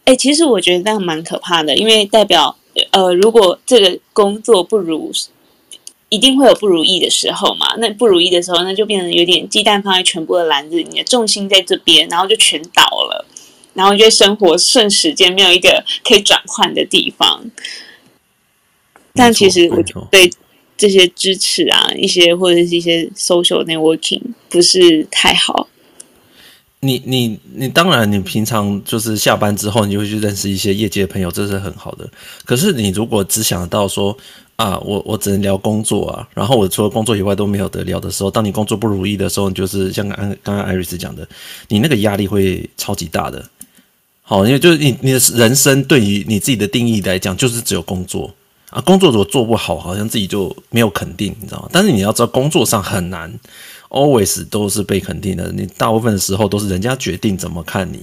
[SPEAKER 4] 哎、欸，其实我觉得这样蛮可怕的，因为代表，呃，如果这个工作不如。一定会有不如意的时候嘛？那不如意的时候，那就变成有点鸡蛋放在全部的篮子里，你的重心在这边，然后就全倒了，然后就生活瞬时间没有一个可以转换的地方。但其实我对这些支持啊，一些或者是一些 social networking 不是太好。
[SPEAKER 1] 你你你当然，你平常就是下班之后，你就会去认识一些业界的朋友，这是很好的。可是你如果只想到说，啊，我我只能聊工作啊，然后我除了工作以外都没有得聊的时候，当你工作不如意的时候，你就是像刚刚刚艾瑞斯讲的，你那个压力会超级大的。好，因为就是你你的人生对于你自己的定义来讲，就是只有工作啊，工作如果做不好，好像自己就没有肯定，你知道吗？但是你要知道，工作上很难，always 都是被肯定的，你大部分的时候都是人家决定怎么看你。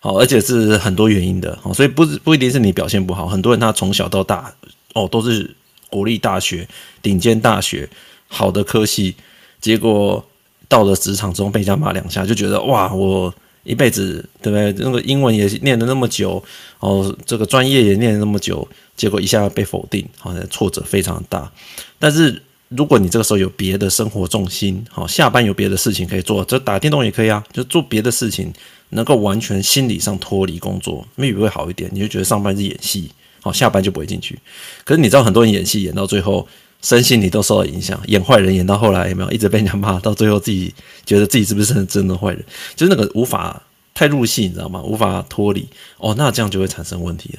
[SPEAKER 1] 好，而且是很多原因的，好，所以不不一定是你表现不好，很多人他从小到大哦都是。国立大学、顶尖大学、好的科系，结果到了职场中被人家骂两下，就觉得哇，我一辈子对不对？那个英文也念了那么久，哦，这个专业也念了那么久，结果一下被否定，好像挫折非常大。但是如果你这个时候有别的生活重心，好，下班有别的事情可以做，这打电动也可以啊，就做别的事情，能够完全心理上脱离工作，maybe 会好一点。你就觉得上班是演戏。哦，下班就不会进去。可是你知道，很多人演戏演到最后，身心你都受到影响。演坏人演到后来，有没有一直被人家骂？到最后自己觉得自己是不是真的坏人？就是那个无法太入戏，你知道吗？无法脱离。哦，那这样就会产生问题了。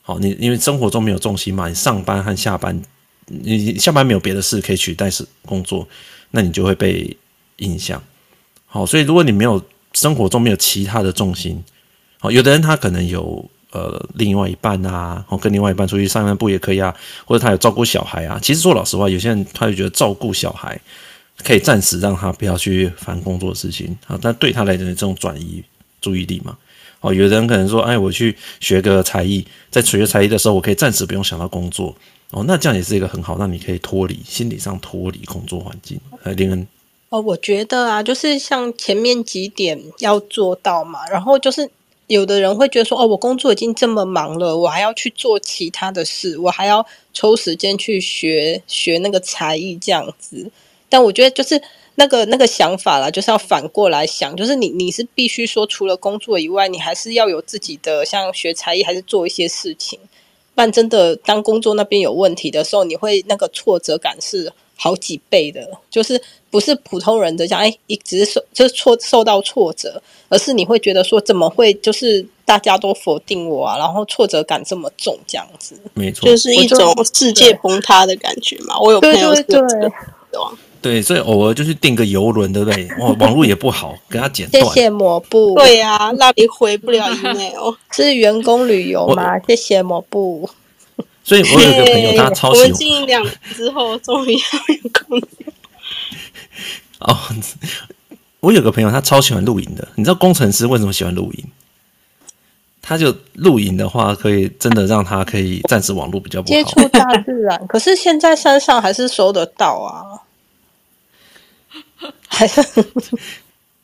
[SPEAKER 1] 好，你因为生活中没有重心嘛，你上班和下班，你下班没有别的事可以取代是工作，那你就会被影响。好，所以如果你没有生活中没有其他的重心，好，有的人他可能有。呃，另外一半啊，哦，跟另外一半出去散散步也可以啊，或者他有照顾小孩啊。其实说老实话，有些人他就觉得照顾小孩可以暂时让他不要去烦工作的事情啊，但对他来讲，这种转移注意力嘛。哦，有的人可能说，哎，我去学个才艺，在学才艺的时候，我可以暂时不用想到工作。哦，那这样也是一个很好，让你可以脱离心理上脱离工作环境。呃，林恩，
[SPEAKER 3] 哦，我觉得啊，就是像前面几点要做到嘛，然后就是。有的人会觉得说：“哦，我工作已经这么忙了，我还要去做其他的事，我还要抽时间去学学那个才艺这样子。”但我觉得就是那个那个想法啦，就是要反过来想，就是你你是必须说，除了工作以外，你还是要有自己的像学才艺，还是做一些事情。但真的当工作那边有问题的时候，你会那个挫折感是好几倍的，就是不是普通人的讲，哎，一直受就是挫受到挫折，而是你会觉得说怎么会就是大家都否定我啊，然后挫折感这么重，这样子，
[SPEAKER 1] 没错，
[SPEAKER 5] 就是一种世界崩塌的感觉嘛。我有朋友是这样。
[SPEAKER 1] 对，所以偶尔就是订个游轮，对不对？哇，网络也不好，给他剪断。
[SPEAKER 3] 谢谢抹布。
[SPEAKER 5] 对呀、啊，那你回不了 email。
[SPEAKER 3] 是员工旅游吗？谢谢抹布。
[SPEAKER 1] 所以我有一个朋友，他 超喜欢。我们
[SPEAKER 5] 经营两年之后，终于要有工旅游。
[SPEAKER 1] 哦，我有个朋友，他超喜欢露营的。你知道工程师为什么喜欢露营？他就露营的话，可以真的让他可以暂时网络比较不好，
[SPEAKER 3] 接触大自然。可是现在山上还是收得到啊。还是，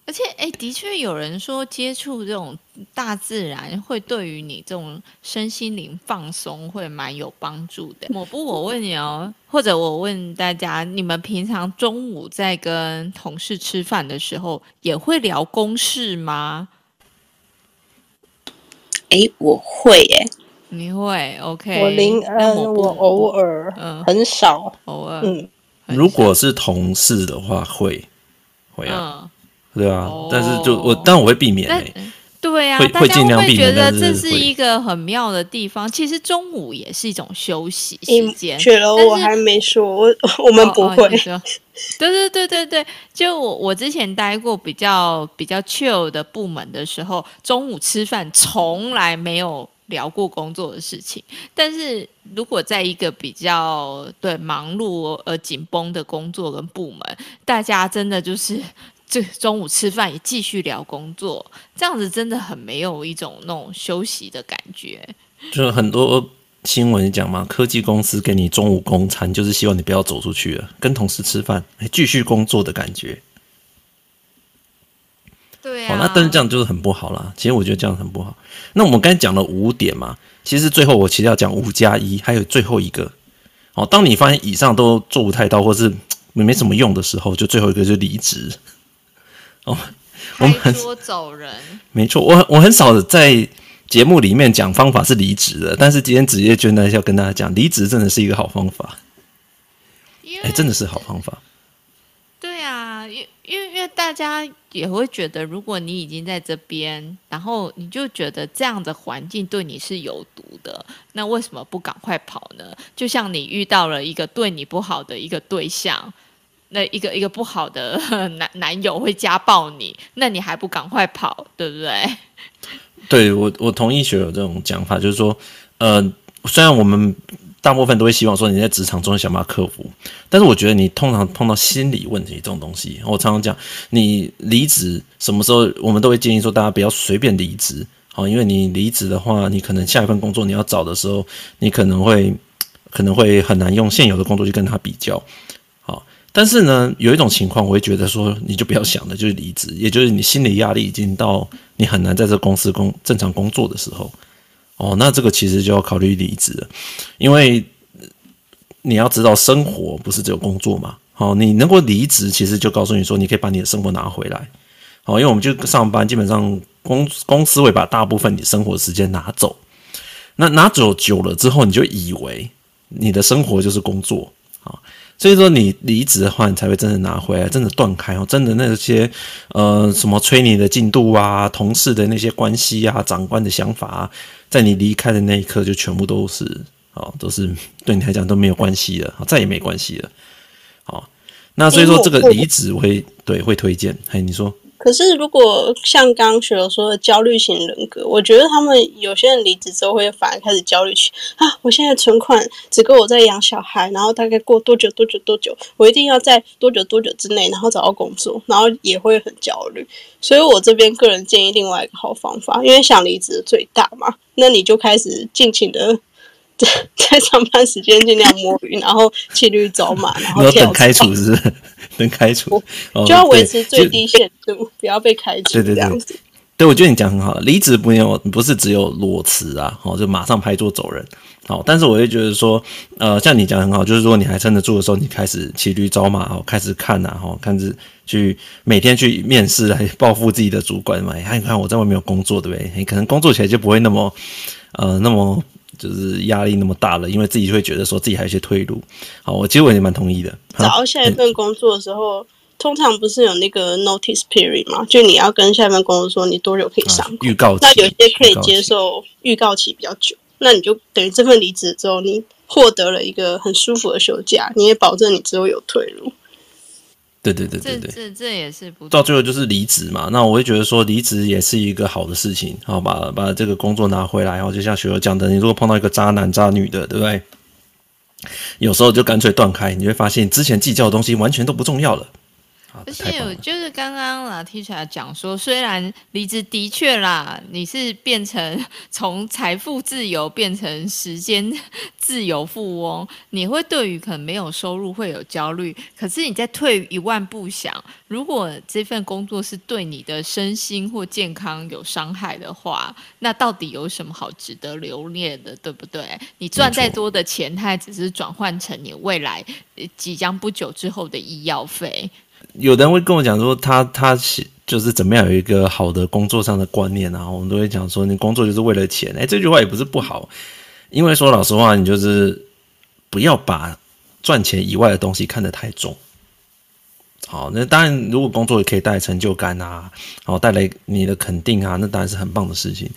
[SPEAKER 2] 而且，哎，的确有人说接触这种大自然会对于你这种身心灵放松会蛮有帮助的。抹布，我问你哦，或者我问大家，你们平常中午在跟同事吃饭的时候，也会聊公事吗？
[SPEAKER 4] 哎，我会耶，
[SPEAKER 2] 你会？OK，
[SPEAKER 3] 我林恩，我偶尔，嗯，很少，
[SPEAKER 2] 偶尔，
[SPEAKER 3] 嗯。
[SPEAKER 1] 如果是同事的话，会会啊，嗯、对啊，哦、但是就我，但我会避免、欸。
[SPEAKER 2] 对啊，
[SPEAKER 1] 会会尽量避免。
[SPEAKER 2] 大家会觉得这是一个很妙的地方。其实中午也是一种休息时间。
[SPEAKER 5] 雪柔，我还没说，我 我们不会。
[SPEAKER 2] 对、哦哦、对对对对，就我我之前待过比较比较 chill 的部门的时候，中午吃饭从来没有。聊过工作的事情，但是如果在一个比较对忙碌而紧绷的工作跟部门，大家真的就是这中午吃饭也继续聊工作，这样子真的很没有一种那种休息的感觉。
[SPEAKER 1] 就很多新闻讲嘛，科技公司给你中午公餐，就是希望你不要走出去了，跟同事吃饭，继续工作的感觉。
[SPEAKER 2] 对啊，
[SPEAKER 1] 哦，那但是这样就是很不好啦。其实我觉得这样很不好。那我们刚才讲了五点嘛，其实最后我其实要讲五加一，还有最后一个。哦，当你发现以上都做不太到，或是没什么用的时候，就最后一个就离职。哦，我们很
[SPEAKER 2] 说走人，
[SPEAKER 1] 没错，我我很少在节目里面讲方法是离职的，但是今天职业倦怠要跟大家讲，离职真的是一个好方法。哎，真的是好方法。
[SPEAKER 2] 对啊，因因为因为大家也会觉得，如果你已经在这边，然后你就觉得这样的环境对你是有毒的，那为什么不赶快跑呢？就像你遇到了一个对你不好的一个对象，那一个一个不好的 男男友会家暴你，那你还不赶快跑，对不对？
[SPEAKER 1] 对，我我同意学友这种讲法，就是说，呃，虽然我们。大部分都会希望说你在职场中想办法克服，但是我觉得你通常碰到心理问题这种东西，我常常讲，你离职什么时候，我们都会建议说大家不要随便离职，好，因为你离职的话，你可能下一份工作你要找的时候，你可能会可能会很难用现有的工作去跟他比较，但是呢，有一种情况，我会觉得说你就不要想了 就是离职，也就是你心理压力已经到你很难在这公司工正常工作的时候。哦，那这个其实就要考虑离职了，因为你要知道，生活不是只有工作嘛。好，你能够离职，其实就告诉你说，你可以把你的生活拿回来。好，因为我们就上班，基本上公公司会把大部分你生活时间拿走。那拿走久了之后，你就以为你的生活就是工作啊。所以说，你离职的话，你才会真的拿回来，真的断开哦。真的那些呃，什么催你的进度啊，同事的那些关系啊，长官的想法啊。在你离开的那一刻，就全部都是啊，都是对你来讲都没有关系了，再也没关系了。好，那所以说这个离职我会对会推荐。嘿，你说？
[SPEAKER 5] 可是如果像刚学友说的焦虑型人格，我觉得他们有些人离职之后会反而开始焦虑起啊，我现在存款只够我在养小孩，然后大概过多久多久多久，我一定要在多久多久之内，然后找到工作，然后也会很焦虑。所以我这边个人建议另外一个好方法，因为想离职的最大嘛，那你就开始尽情的。在在上班时间尽量摸鱼，然后骑驴走马，然后
[SPEAKER 1] 等开除是不是？等开除
[SPEAKER 5] 就要维持最低限度，不要被开除。对对对，
[SPEAKER 1] 对我觉得你讲很好，离职不用不是只有裸辞啊，哦，就马上拍桌走人。好，但是我会觉得说，呃，像你讲很好，就是说你还撑得住的时候，你开始骑驴找马，哦，开始看呐，哦，开始去每天去面试来报复自己的主管嘛。你看，你看我在外面有工作，对不对？你可能工作起来就不会那么，呃，那么。就是压力那么大了，因为自己会觉得说自己还有一些退路。好，我其实我也蛮同意的。
[SPEAKER 5] 找到下一份工作的时候，嗯、通常不是有那个 notice period 吗？就你要跟下一份工作说你多久可以上、啊、
[SPEAKER 1] 预告期。
[SPEAKER 5] 那有些可以接受预告期比较久，那你就等于这份离职之后，你获得了一个很舒服的休假，你也保证你之后有退路。
[SPEAKER 1] 对对对对对，
[SPEAKER 2] 这这这也是不
[SPEAKER 1] 到最后就是离职嘛。那我会觉得说离职也是一个好的事情，好把把这个工作拿回来。然后就像雪儿讲的，你如果碰到一个渣男渣女的，对不对？有时候就干脆断开，你会发现之前计较的东西完全都不重要了。
[SPEAKER 2] 而且我就是刚刚啦，Tisha 讲说，虽然离职的确啦，你是变成从财富自由变成时间自由富翁，你会对于可能没有收入会有焦虑。可是你再退一万步想，如果这份工作是对你的身心或健康有伤害的话，那到底有什么好值得留恋的，对不对？你赚再多的钱，它只是转换成你未来即将不久之后的医药费。
[SPEAKER 1] 有人会跟我讲说他，他他就是怎么样有一个好的工作上的观念啊，我们都会讲说，你工作就是为了钱。哎，这句话也不是不好，因为说老实话，你就是不要把赚钱以外的东西看得太重。好，那当然，如果工作也可以带来成就感啊，然后带来你的肯定啊，那当然是很棒的事情。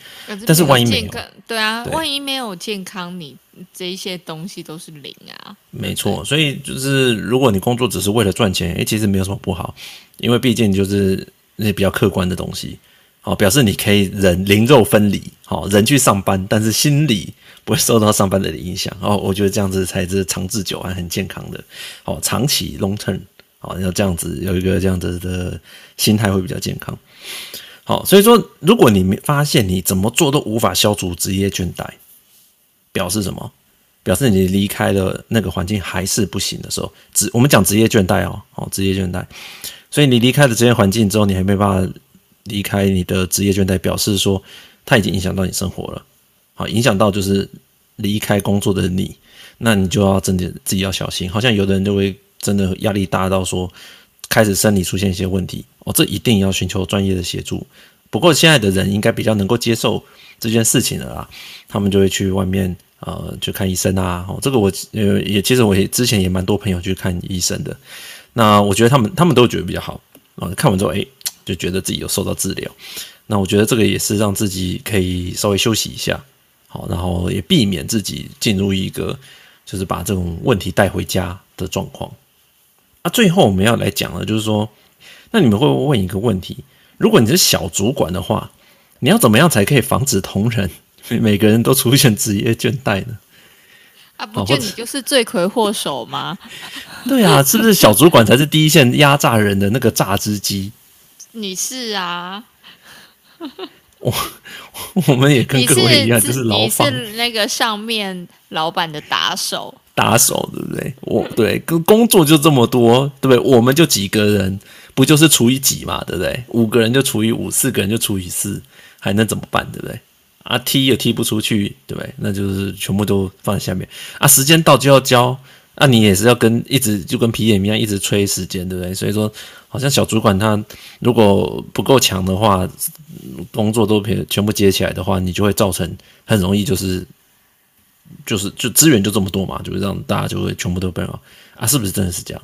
[SPEAKER 1] 但是万一没有，
[SPEAKER 2] 对啊，对，万一没有健康，你这一些东西都是零啊。
[SPEAKER 1] 没错，所以就是如果你工作只是为了赚钱，诶，其实没有什么不好，因为毕竟就是那些比较客观的东西，好，表示你可以人灵肉分离，好，人去上班，但是心理不会受到上班的影响。哦，我觉得这样子才是长治久安、很健康的，好，长期 long term。好，要这样子有一个这样子的心态会比较健康。好，所以说，如果你发现你怎么做都无法消除职业倦怠，表示什么？表示你离开了那个环境还是不行的时候，职我们讲职业倦怠哦，哦，职业倦怠。所以你离开了职业环境之后，你还没办法离开你的职业倦怠，表示说它已经影响到你生活了。好，影响到就是离开工作的你，那你就要真的自己要小心。好像有的人就会。真的压力大到说，开始生理出现一些问题哦，这一定要寻求专业的协助。不过现在的人应该比较能够接受这件事情了啦，他们就会去外面呃去看医生啊。哦，这个我呃也其实我也之前也蛮多朋友去看医生的。那我觉得他们他们都觉得比较好啊，看完之后哎就觉得自己有受到治疗。那我觉得这个也是让自己可以稍微休息一下，好，然后也避免自己进入一个就是把这种问题带回家的状况。那、啊、最后我们要来讲的，就是说，那你们会问一个问题：如果你是小主管的话，你要怎么样才可以防止同仁 每个人都出现职业倦怠呢？
[SPEAKER 2] 啊，不就你就是罪魁祸首吗？
[SPEAKER 1] 对啊，是不是小主管才是第一线压榨人的那个榨汁机？
[SPEAKER 2] 你是啊，
[SPEAKER 1] 我 我们也跟各位一样，就是老板，
[SPEAKER 2] 你是那个上面老板的打手。
[SPEAKER 1] 打手对不对？我对，工工作就这么多，对不对？我们就几个人，不就是除以几嘛，对不对？五个人就除以五，四个人就除以四，还能怎么办，对不对？啊，踢也踢不出去，对不对？那就是全部都放在下面啊。时间到就要交，那、你也是要跟一直就跟皮炎一样，一直催时间，对不对？所以说，好像小主管他如果不够强的话，工作都全部接起来的话，你就会造成很容易就是。就是就资源就这么多嘛，就是让大家就会全部都被了啊，是不是真的是这样？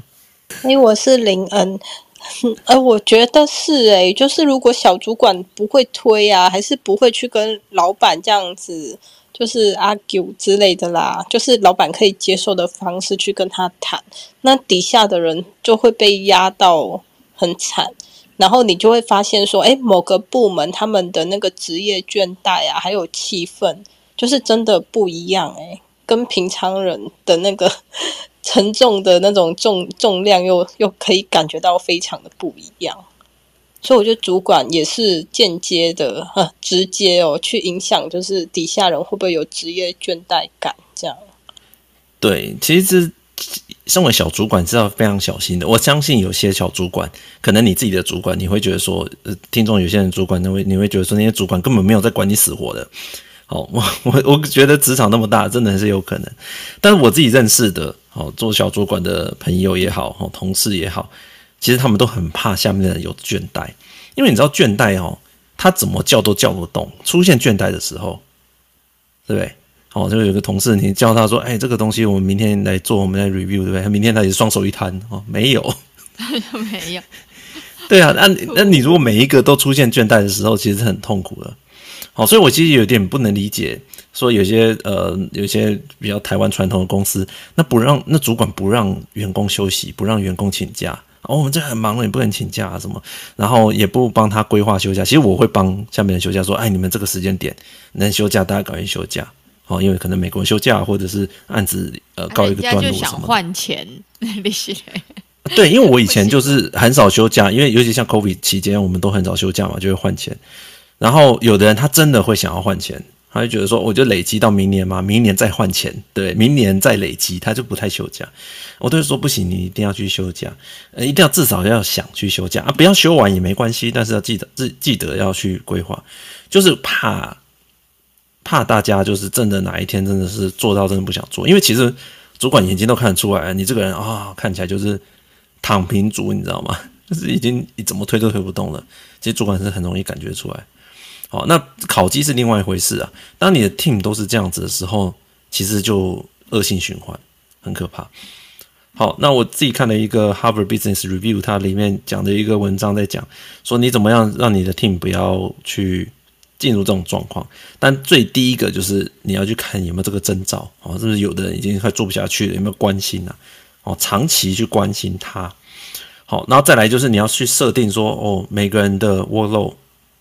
[SPEAKER 3] 哎、欸，我是林恩，呃，我觉得是哎、就是如果小主管不会推啊，还是不会去跟老板这样子，就是 argue 之类的啦，就是老板可以接受的方式去跟他谈，那底下的人就会被压到很惨，然后你就会发现说，哎、某个部门他们的那个职业倦怠啊，还有气氛。就是真的不一样诶，跟平常人的那个 沉重的那种重重量又又可以感觉到非常的不一样，所以我觉得主管也是间接的、直接哦，去影响就是底下人会不会有职业倦怠感这样。
[SPEAKER 1] 对，其实身为小主管是要非常小心的。我相信有些小主管，可能你自己的主管，你会觉得说，听众有些人主管，你会你会觉得说，那些主管根本没有在管你死活的。好，我我我觉得职场那么大，真的是有可能。但是我自己认识的，好做小主管的朋友也好，好同事也好，其实他们都很怕下面的人有倦怠，因为你知道倦怠哦，他怎么叫都叫不动。出现倦怠的时候，对不对？哦，就有个同事，你叫他说，哎，这个东西我们明天来做，我们来 review，对不对？他明天他也是双手一摊，哦，没有，
[SPEAKER 2] 没有。
[SPEAKER 1] 对啊，那那你 如果每一个都出现倦怠的时候，其实是很痛苦的。好，所以我其实有点不能理解，说有些呃，有些比较台湾传统的公司，那不让那主管不让员工休息，不让员工请假。哦，我们这很忙了，你不能请假啊什么，然后也不帮他规划休假。其实我会帮下面人休假，说，哎，你们这个时间点能休假，大家赶紧休假。哦，因为可能美国人休假，或者是案子呃告一个段落什么。
[SPEAKER 2] 换钱，那些。
[SPEAKER 1] 对，因为我以前就是很少休假，因为尤其像 COVID 期间，我们都很少休假嘛，就会换钱。然后有的人他真的会想要换钱，他就觉得说，我就累积到明年嘛，明年再换钱，对，明年再累积，他就不太休假。我都会说不行，你一定要去休假，呃，一定要至少要想去休假啊，不要休完也没关系，但是要记得记记得要去规划，就是怕怕大家就是真的哪一天真的是做到真的不想做，因为其实主管眼睛都看得出来，你这个人啊、看起来就是。躺平族，你知道吗？就是已经你怎么推都推不动了。其实主管是很容易感觉出来。好，那考绩是另外一回事啊。当你的 team 都是这样子的时候，其实就恶性循环，很可怕。好，那我自己看了一个 Harvard Business Review，它里面讲的一个文章在讲说，你怎么样让你的 team 不要去进入这种状况。但最第一个就是你要去看有没有这个征兆啊，是不是有的人已经快做不下去了，有没有关心啊？哦，长期去关心他，好，然后再来就是你要去设定说，哦，每个人的 workload，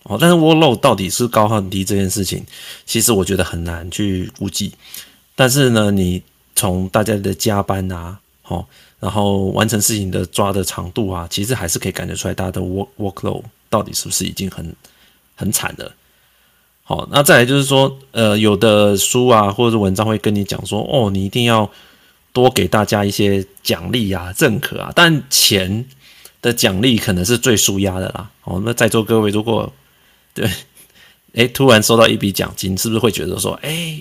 [SPEAKER 1] 哦，但是 workload 到底是高还是低这件事情，其实我觉得很难去估计。但是呢，你从大家的加班啊，好，然后完成事情的抓的长度啊，其实还是可以感觉出来大家的 work workload 到底是不是已经很很惨了。好，那再来就是说，呃，有的书啊或者是文章会跟你讲说，哦，你一定要。多给大家一些奖励啊、认可啊，但钱的奖励可能是最舒压的啦。哦，那在座各位如果对，哎，突然收到一笔奖金，是不是会觉得说，哎，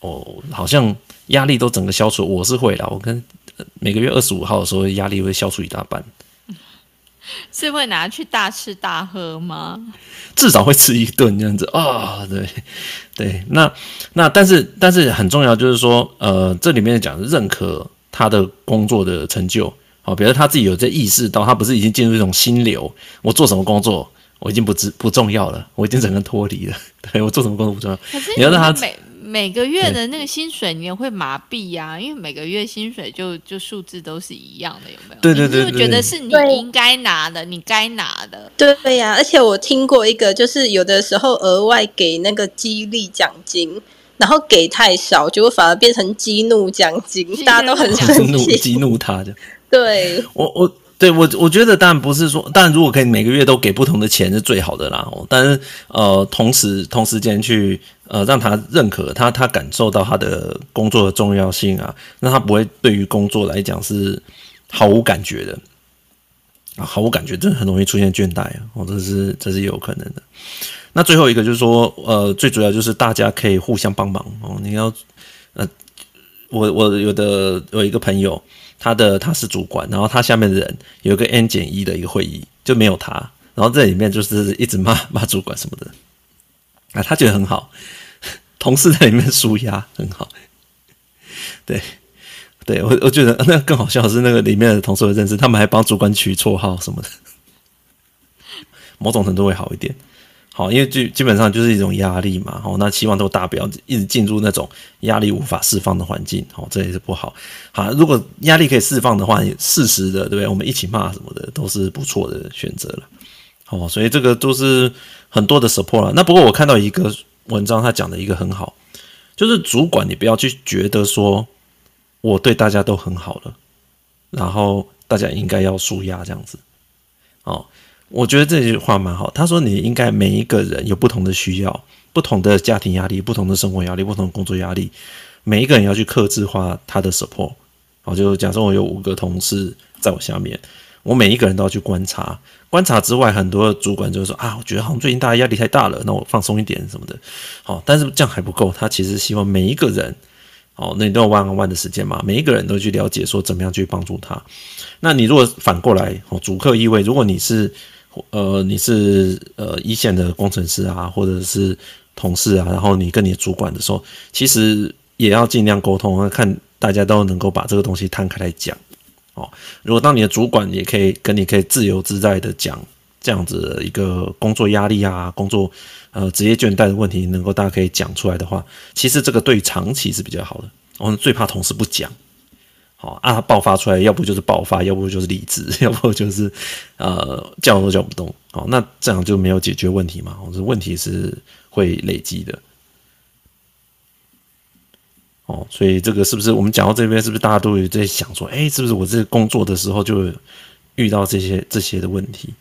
[SPEAKER 1] 哦，好像压力都整个消除？我是会啦，我跟每个月二十五号的时候，压力会消除一大半。
[SPEAKER 2] 是会拿去大吃大喝吗？
[SPEAKER 1] 至少会吃一顿这样子啊、哦，对对，那那但是但是很重要就是说，呃，这里面讲认可他的工作的成就，好，比如他自己有在意识到，他不是已经进入一种心流，我做什么工作我已经不知不重要了，我已经整个脱离了，对，我做什么工作不重要，你要让他。
[SPEAKER 2] 每个月的那个薪水你也会麻痹呀、啊，因为每个月薪水就就数字都是一样的，有没有？
[SPEAKER 1] 对对对，对，
[SPEAKER 2] 就觉得是你应该拿的，你该拿的。
[SPEAKER 3] 对呀、啊，而且我听过一个，就是有的时候额外给那个激励奖金，然后给太少，结果反而变成激怒奖金，大家都很生气，
[SPEAKER 1] 激怒他的。
[SPEAKER 3] 对，
[SPEAKER 1] 我我。对我，我觉得当然不是说，当然如果可以每个月都给不同的钱是最好的啦。但是呃，同时同时间去呃让他认可他，他感受到他的工作的重要性啊，那他不会对于工作来讲是毫无感觉的啊，毫无感觉，真的很容易出现倦怠啊。哦，这是这是有可能的。那最后一个就是说，呃，最主要就是大家可以互相帮忙哦。你要呃，我我有的有一个朋友。他的他是主管，然后他下面的人有一个 N 减一的一个会议，就没有他，然后这里面就是一直骂 骂主管什么的，啊，他觉得很好，同事在里面纾压很好，对，对我我觉得那更好笑的是那个里面的同事会认识，他们还帮主管取绰号什么的，某种程度会好一点。好，因为基基本上就是一种压力嘛，好，那希望都大不要一直进入那种压力无法释放的环境，好，这也是不好。好，如果压力可以释放的话，适时的，对不对？我们一起骂什么的都是不错的选择了。好，所以这个都是很多的 support 了。那不过我看到一个文章，他讲的一个很好，就是主管你不要去觉得说我对大家都很好了，然后大家应该要舒压这样子，哦。我觉得这句话蛮好。他说：“你应该每一个人有不同的需要，不同的家庭压力，不同的生活压力，不同的工作压力。每一个人要去克制化他的 support。好，就假设我有五个同事在我下面，我每一个人都要去观察。观察之外，很多主管就会说啊，我觉得好像最近大家压力太大了，那我放松一点什么的。好，但是这样还不够。他其实希望每一个人，好，那你都有 one on one 的时间嘛，每一个人都去了解说怎么样去帮助他。那你如果反过来，哦，主客意味，如果你是。呃，你是呃一线的工程师啊，或者是同事啊，然后你跟你主管的时候，其实也要尽量沟通，看大家都能够把这个东西摊开来讲。哦，如果当你的主管也可以跟你可以自由自在的讲这样子的一个工作压力啊，工作呃职业倦怠的问题，能够大家可以讲出来的话，其实这个对长期是比较好的。我们最怕同事不讲，好啊，爆发出来，要不就是爆发，要不就是离职，要不就是呃叫都叫不动。好，那这样就没有解决问题嘛？这问题是会累积的。哦，所以这个是不是我们讲到这边，是不是大家都有在想说，哎，是不是我这工作的时候就遇到这些这些的问题？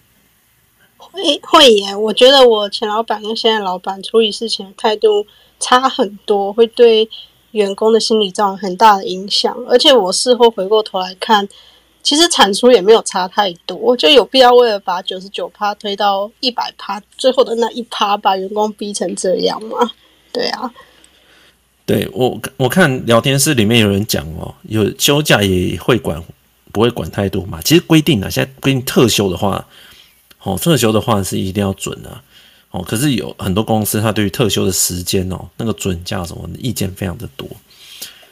[SPEAKER 5] 会会耶，我觉得我前老板跟现在老板处理事情的态度差很多，会对员工的心理造成很大的影响。而且我事后回过头来看，其实产出也没有差太多，就有必要为了把九十九趴推到一百趴，最后的那一趴把员工逼成这样吗？对啊。
[SPEAKER 1] 对我，我看聊天室里面有人讲哦，有休假也会管，不会管太多嘛。其实规定啊，现在规定特休的话，哦，特休的话是一定要准的，哦。可是有很多公司，它对于特休的时间哦，那个准假什么的意见非常的多。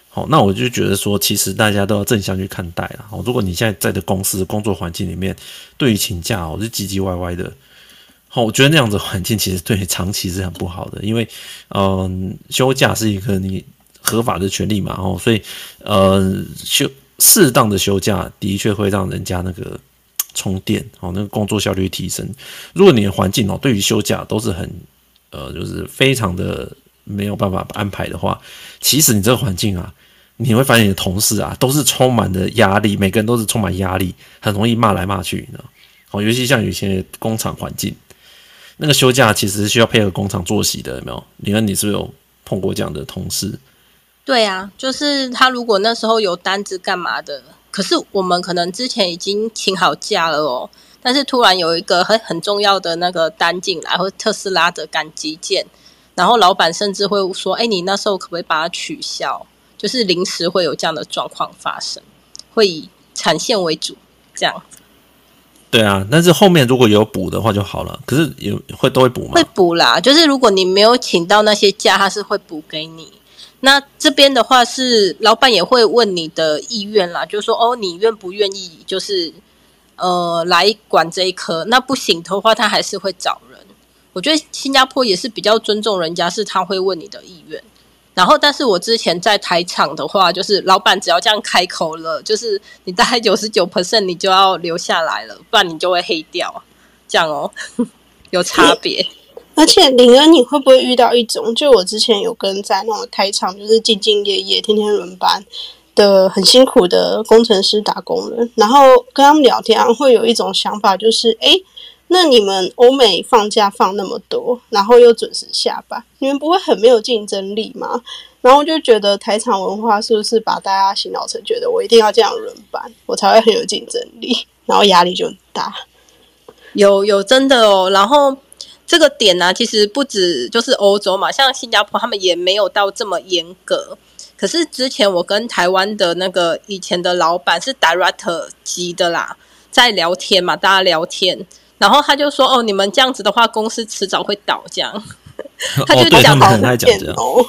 [SPEAKER 1] 好，那我就觉得说，其实大家都要正向去看待啦。哦，如果你现在在的公司工作环境里面，对于请假哦是唧唧歪歪的。好，我觉得那样子环境其实对长期是很不好的，因为，嗯、休假是一个你合法的权利嘛，哦，所以，呃，休适当的休假的确会让人家那个充电，哦，那个工作效率提升。如果你的环境哦，对于休假都是很，呃，就是非常的没有办法安排的话，其实你这个环境啊，你会发现你的同事啊都是充满的压力，每个人都是充满压力，很容易骂来骂去，你知道？哦，尤其像有些工厂环境。那个休假其实需要配合工厂作息的，有没有？你看你是不是有碰过这样的同事？
[SPEAKER 3] 对啊，就是他如果那时候有单子干嘛的，可是我们可能之前已经请好假了哦，但是突然有一个很很重要的那个单进来，或特斯拉的赶急件，然后老板甚至会说：“哎，你那时候可不可以把它取消？”就是临时会有这样的状况发生，会以产线为主，这样。
[SPEAKER 1] 对啊，但是后面如果有补的话就好了。可是有会都会补吗？
[SPEAKER 3] 会补啦，就是如果你没有请到那些假，他是会补给你。那这边的话是老板也会问你的意愿啦，就是说哦，你愿不愿意就是呃来管这一科？那不行的话，他还是会找人。我觉得新加坡也是比较尊重人家，是他会问你的意愿。然后，但是我之前在台厂的话，就是老板只要这样开口了，就是你大概九十九 percent 你就要留下来了，不然你就会黑掉，这样哦，有差别。
[SPEAKER 5] 而且林恩，你会不会遇到一种，就我之前有跟在那种台厂，就是兢兢业业、天天轮班的很辛苦的工程师打工人，然后跟他们聊天，会有一种想法，就是哎。那你们欧美放假放那么多，然后又准时下班，你们不会很没有竞争力吗？然后我就觉得台厂文化是不是把大家洗脑成觉得我一定要这样轮班，我才会很有竞争力，然后压力就很大。
[SPEAKER 3] 有有真的哦，然后这个点呢、啊，其实不止就是欧洲嘛，像新加坡他们也没有到这么严格。可是之前我跟台湾的那个以前的老板是 director 级的啦，在聊天嘛，大家聊天。然后他就说：“哦，你们这样子的话，公司迟早会倒。”这样，他就讲得很简哦。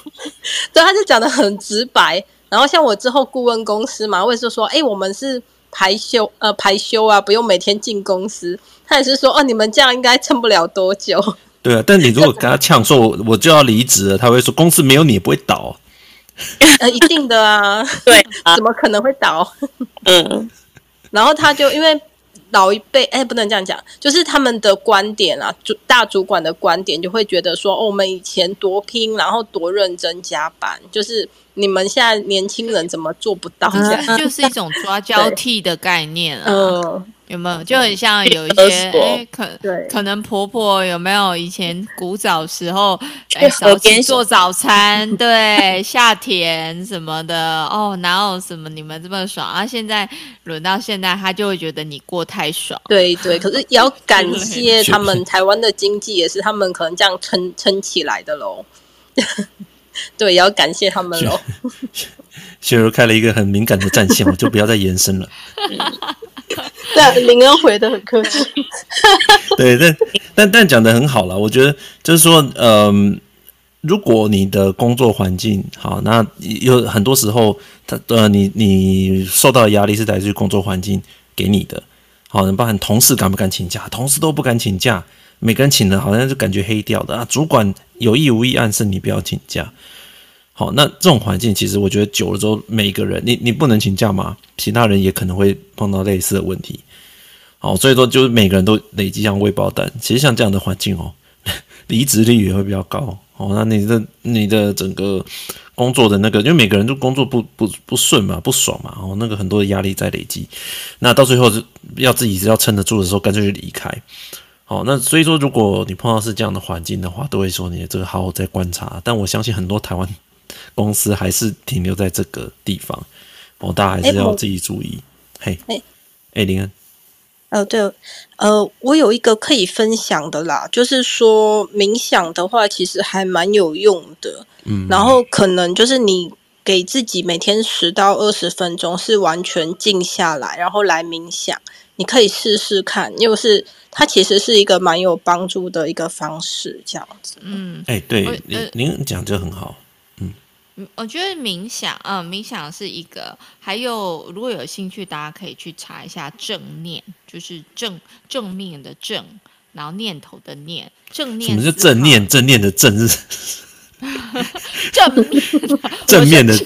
[SPEAKER 3] 对，他就讲的很直白。然后像我之后顾问公司嘛，我也是说：“哎，我们是排休，呃，排休啊，不用每天进公司。”他也是说：“哦，你们这样应该撑不了多久。”
[SPEAKER 1] 对啊，但你如果跟他呛说：“我我就要离职了。”他会说：“公司没有你也不会倒。”
[SPEAKER 3] 呃，一定的啊，对啊，怎么可能会倒？嗯，然后他就因为。老一辈哎，不能这样讲，就是他们的观点啊，主大主管的观点就会觉得说，哦，我们以前多拼，然后多认真加班，就是你们现在年轻人怎么做不到？这样
[SPEAKER 2] 就是一种抓交替的概念啊。嗯有没有就很像有一些哎，可可能婆婆有没有以前古早时候哎，早起做早餐，对，下田什么的哦，哪有什么你们这么爽啊？现在轮到现在，他就会觉得你过太爽。
[SPEAKER 3] 对对，可是也要感谢他们台湾的经济，也是他们可能这样撑撑起来的喽。对，也要感谢他们喽。
[SPEAKER 1] 雪柔开了一个很敏感的战线，我就不要再延伸了。
[SPEAKER 5] 但，林恩回的很客气。
[SPEAKER 1] 对，但但但讲的很好了，我觉得就是说，嗯、如果你的工作环境好，那有很多时候，他呃，你你受到的压力是来自于工作环境给你的。好，你包含同事敢不敢请假，同事都不敢请假，每个人请的好像就感觉黑掉的啊。主管有意无意暗示你不要请假。好，那这种环境其实我觉得久了之后，每个人你你不能请假吗？其他人也可能会碰到类似的问题。好，所以说就是每个人都累积像未爆弹。其实像这样的环境哦，离职率也会比较高。哦，那你的你的整个工作的那个，因为每个人都工作不不不顺嘛，不爽嘛，哦，那个很多的压力在累积，那到最后是要自己是要撑得住的时候，干脆就离开。好，那所以说，如果你碰到是这样的环境的话，都会说你这个好好在观察。但我相信很多台湾公司还是停留在这个地方，哦，大家还是要自己注意。嘿，哎，哎，林恩。
[SPEAKER 3] 呃，对，呃，我有一个可以分享的啦，就是说冥想的话，其实还蛮有用的。嗯，然后可能就是你给自己每天十到二十分钟，是完全静下来，然后来冥想，你可以试试看，又是它其实是一个蛮有帮助的一个方式，这样子。
[SPEAKER 1] 嗯，哎，对，您您讲就很好。
[SPEAKER 2] 我觉得冥想，嗯，冥想是一个。还有，如果有兴趣，大家可以去查一下正念，就是正正面的正，然后念头的念，正念。
[SPEAKER 1] 什么是正念？正念的正是
[SPEAKER 2] 正面
[SPEAKER 1] 正面的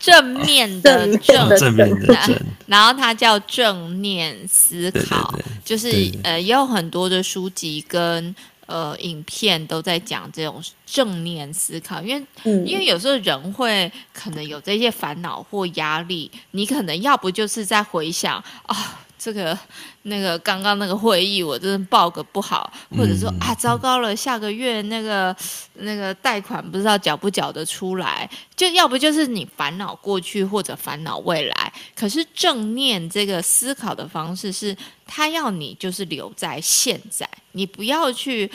[SPEAKER 2] 正面的正
[SPEAKER 1] 正面的正，
[SPEAKER 2] 然后它叫正念思考，对对对就是对对对呃，也有很多的书籍跟。呃，影片都在讲这种正念思考，因为、嗯、因为有时候人会可能有这些烦恼或压力，你可能要不就是在回想啊。这个那个刚刚那个会议，我真的报个不好，或者说啊，糟糕了，下个月那个那个贷款不知道缴不缴得出来，就要不就是你烦恼过去或者烦恼未来。可是正念这个思考的方式是，他要你就是留在现在，你不要去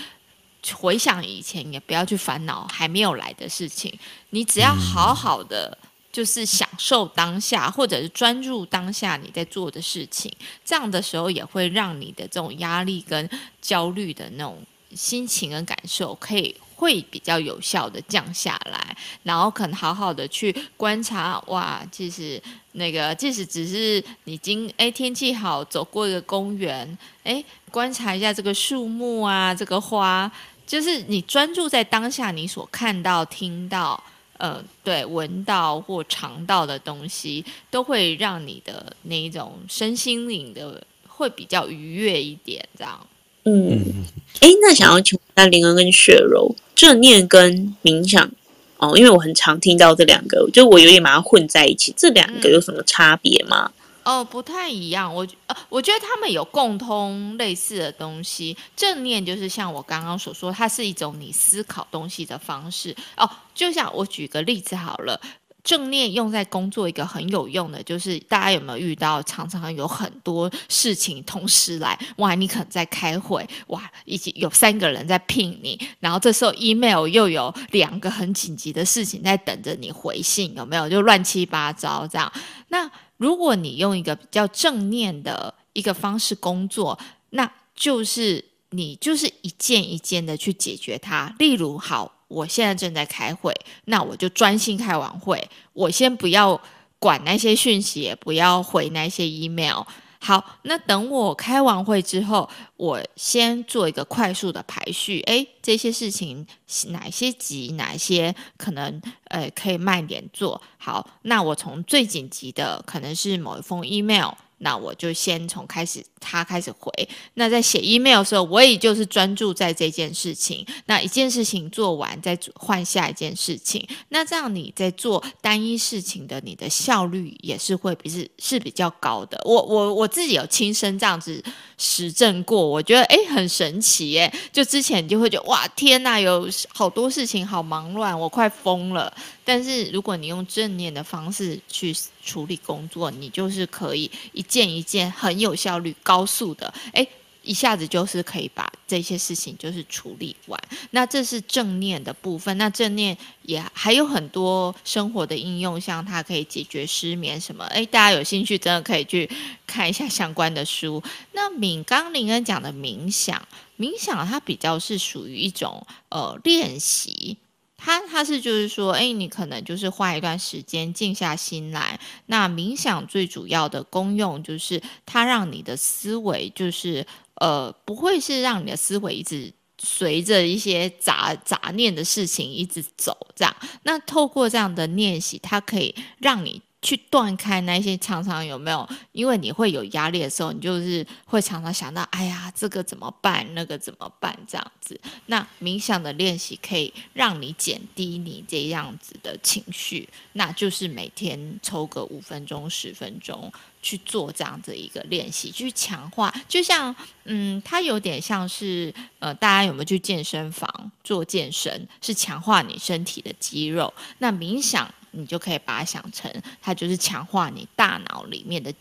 [SPEAKER 2] 回想以前，也不要去烦恼还没有来的事情，你只要好好的。就是享受当下，或者是专注当下你在做的事情，这样的时候也会让你的这种压力跟焦虑的那种心情跟感受，可以会比较有效的降下来，然后可能好好的去观察，哇，其实那个即使只是你今哎天气好走过一个公园，哎观察一下这个树木啊，这个花，就是你专注在当下你所看到听到。呃，对，闻到或尝到的东西，都会让你的那一种身心灵的会比较愉悦一点，这样。
[SPEAKER 4] 嗯，哎，那想要请问一下林恩跟雪柔，正念跟冥想哦，因为我很常听到这两个，就我有点把它混在一起，这两个有什么差别吗？嗯
[SPEAKER 2] 哦，不太一样。我呃，我觉得他们有共通类似的东西。正念就是像我刚刚所说，它是一种你思考东西的方式。哦，就像我举个例子好了，正念用在工作一个很有用的，就是大家有没有遇到常常有很多事情同时来？哇，你可能在开会，哇，已经有三个人在聘你，然后这时候 email 又有两个很紧急的事情在等着你回信，有没有？就乱七八糟这样。那如果你用一个比较正念的一个方式工作，那就是你就是一件一件的去解决它。例如，好，我现在正在开会，那我就专心开完会，我先不要管那些讯息，也不要回那些 email。好，那等我开完会之后，我先做一个快速的排序。诶，这些事情哪些急，哪些可能呃可以慢点做。好，那我从最紧急的可能是某一封 email。那我就先从开始他开始回。那在写 email 的时候，我也就是专注在这件事情。那一件事情做完，再换下一件事情。那这样你在做单一事情的，你的效率也是会比是是比较高的。我我我自己有亲身这样子实证过，我觉得诶很神奇耶。就之前你就会觉得哇天呐，有好多事情好忙乱，我快疯了。但是如果你用正念的方式去处理工作，你就是可以一件一件很有效率、高速的，诶，一下子就是可以把这些事情就是处理完。那这是正念的部分。那正念也还有很多生活的应用，像它可以解决失眠什么。诶，大家有兴趣真的可以去看一下相关的书。那敏刚林恩讲的冥想，冥想它比较是属于一种呃练习。它它是就是说，哎，你可能就是花一段时间静下心来。那冥想最主要的功用就是它让你的思维就是呃，不会是让你的思维一直随着一些杂杂念的事情一直走这样。那透过这样的练习，它可以让你。去断开那些常常有没有？因为你会有压力的时候，你就是会常常想到，哎呀，这个怎么办？那个怎么办？这样子。那冥想的练习可以让你减低你这样子的情绪，那就是每天抽个五分钟、十分钟去做这样子一个练习，去强化。就像，嗯，它有点像是，呃，大家有没有去健身房做健身？是强化你身体的肌肉。那冥想。你就可以把它想成，它就是强化你大脑里面的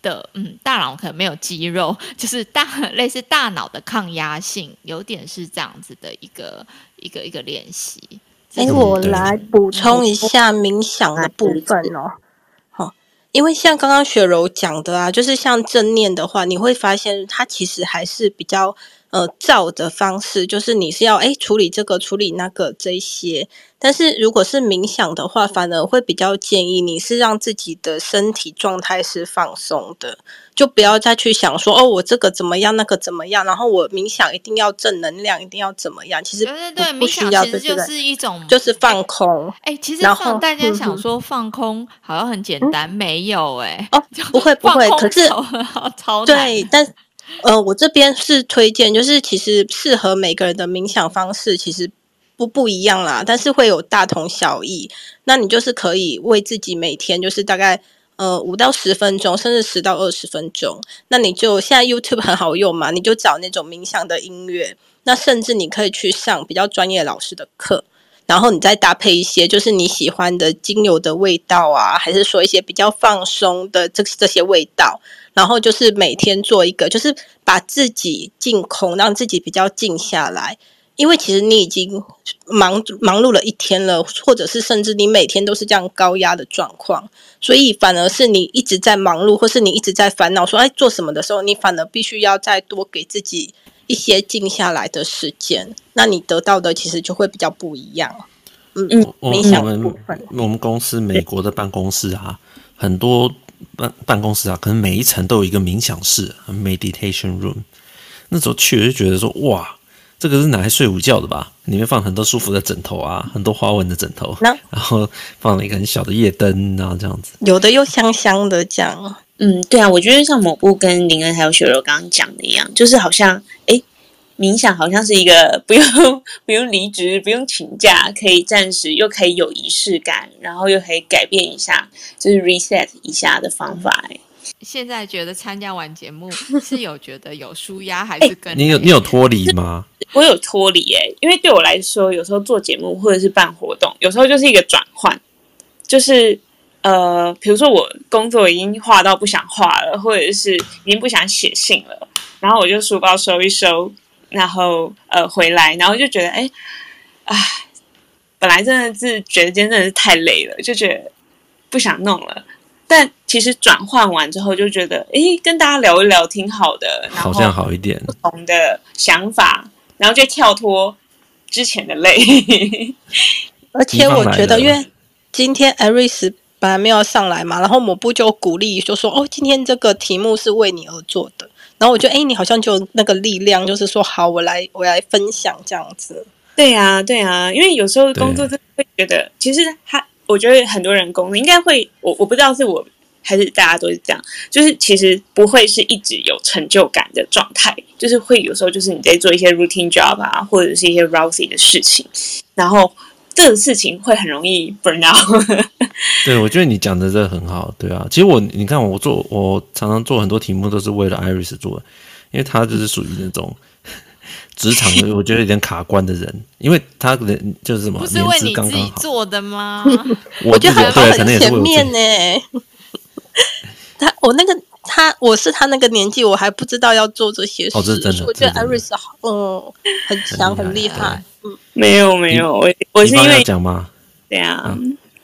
[SPEAKER 2] 的，嗯，大脑可能没有肌肉，就是大 类似大脑的抗压性，有点是这样子的一个一个一个练习。
[SPEAKER 3] 哎、欸，我来补充一下冥想的部分哦。好，因为像刚刚雪柔讲的啊，就是像正念的话，你会发现它其实还是比较。呃，照的方式就是你是要哎处理这个处理那个这些，但是如果是冥想的话，反而会比较建议你是让自己的身体状态是放松的，就不要再去想说哦，我这个怎么样，那个怎么样，然后我冥想一定要正能量，一定要怎么样？其实
[SPEAKER 2] 对对对，冥想其实就是一种
[SPEAKER 3] 就是放空。
[SPEAKER 2] 哎，其实放大家想说放空好像很简单，嗯、没有哎
[SPEAKER 3] 哦，不会不会，可是
[SPEAKER 2] 超
[SPEAKER 3] 对，但。呃，我这边是推荐，就是其实适合每个人的冥想方式其实不不一样啦，但是会有大同小异。那你就是可以为自己每天就是大概呃五到十分钟，甚至十到二十分钟。那你就现在 YouTube 很好用嘛，你就找那种冥想的音乐。那甚至你可以去上比较专业老师的课，然后你再搭配一些就是你喜欢的精油的味道啊，还是说一些比较放松的这这些味道。然后就是每天做一个，就是把自己净空，让自己比较静下来。因为其实你已经忙忙碌了一天了，或者是甚至你每天都是这样高压的状况，所以反而是你一直在忙碌，或是你一直在烦恼说，哎，做什么的时候，你反而必须要再多给自己一些静下来的时间，那你得到的其实就会比较不一样。嗯嗯，冥想的部分，
[SPEAKER 1] 我们我们公司美国的办公室啊，很多。办办公室啊，可能每一层都有一个冥想室 （meditation room）。那时候去我就觉得说，哇，这个是拿来睡午觉的吧？里面放很多舒服的枕头啊，很多花纹的枕头，然后放了一个很小的夜灯，然后这样子，
[SPEAKER 3] 有的又香香的这样。
[SPEAKER 4] 嗯，对啊，我觉得像某部跟林恩还有雪柔刚刚讲的一样，就是好像哎。冥想好像是一个不用不用离职、不用请假，可以暂时又可以有仪式感，然后又可以改变一下，就是 reset 一下的方法。哎，
[SPEAKER 2] 现在觉得参加完节目 是有觉得有舒压，还是跟
[SPEAKER 1] 你有你有脱离吗？
[SPEAKER 4] 我有脱离哎，因为对我来说，有时候做节目或者是办活动，有时候就是一个转换，就是呃，比如说我工作已经画到不想画了，或者是已经不想写信了，然后我就书包收一收。然后呃回来，然后就觉得哎，唉，本来真的是觉得今天真的是太累了，就觉得不想弄了。但其实转换完之后，就觉得哎，跟大家聊一聊挺好的，
[SPEAKER 1] 好像好一点，
[SPEAKER 4] 不同的想法，然后就跳脱之前的累。
[SPEAKER 3] 而且我觉得，因为今天艾瑞斯本来没有上来嘛，然后抹布就鼓励就说：“哦，今天这个题目是为你而做的。”然后我觉得，哎，你好像就那个力量，就是说，好，我来，我来分享这样子。
[SPEAKER 4] 对啊，对啊，因为有时候工作真的会觉得，其实他，我觉得很多人工作应该会，我我不知道是我还是大家都是这样，就是其实不会是一直有成就感的状态，就是会有时候就是你在做一些 routine job 啊，或者是一些 rousy 的事情，然后。这个事情会很容易 burn out。
[SPEAKER 1] 对，我觉得你讲的这个很好。对啊，其实我你看我做，我常常做很多题目都是为了 Iris 做的，因为他就是属于那种职场的，我觉得有点卡关的人，因为他人就是什么，
[SPEAKER 2] 不是为你自己做的吗？
[SPEAKER 3] 我觉得他很前面呢。他我那个他我是他那个年纪，我还不知道要做这些事。
[SPEAKER 1] 哦，这是真的。
[SPEAKER 3] 我觉得艾瑞斯好，嗯，很强，很厉害。
[SPEAKER 4] 嗯，没有没有，我我是因为
[SPEAKER 1] 讲吗？
[SPEAKER 4] 对啊，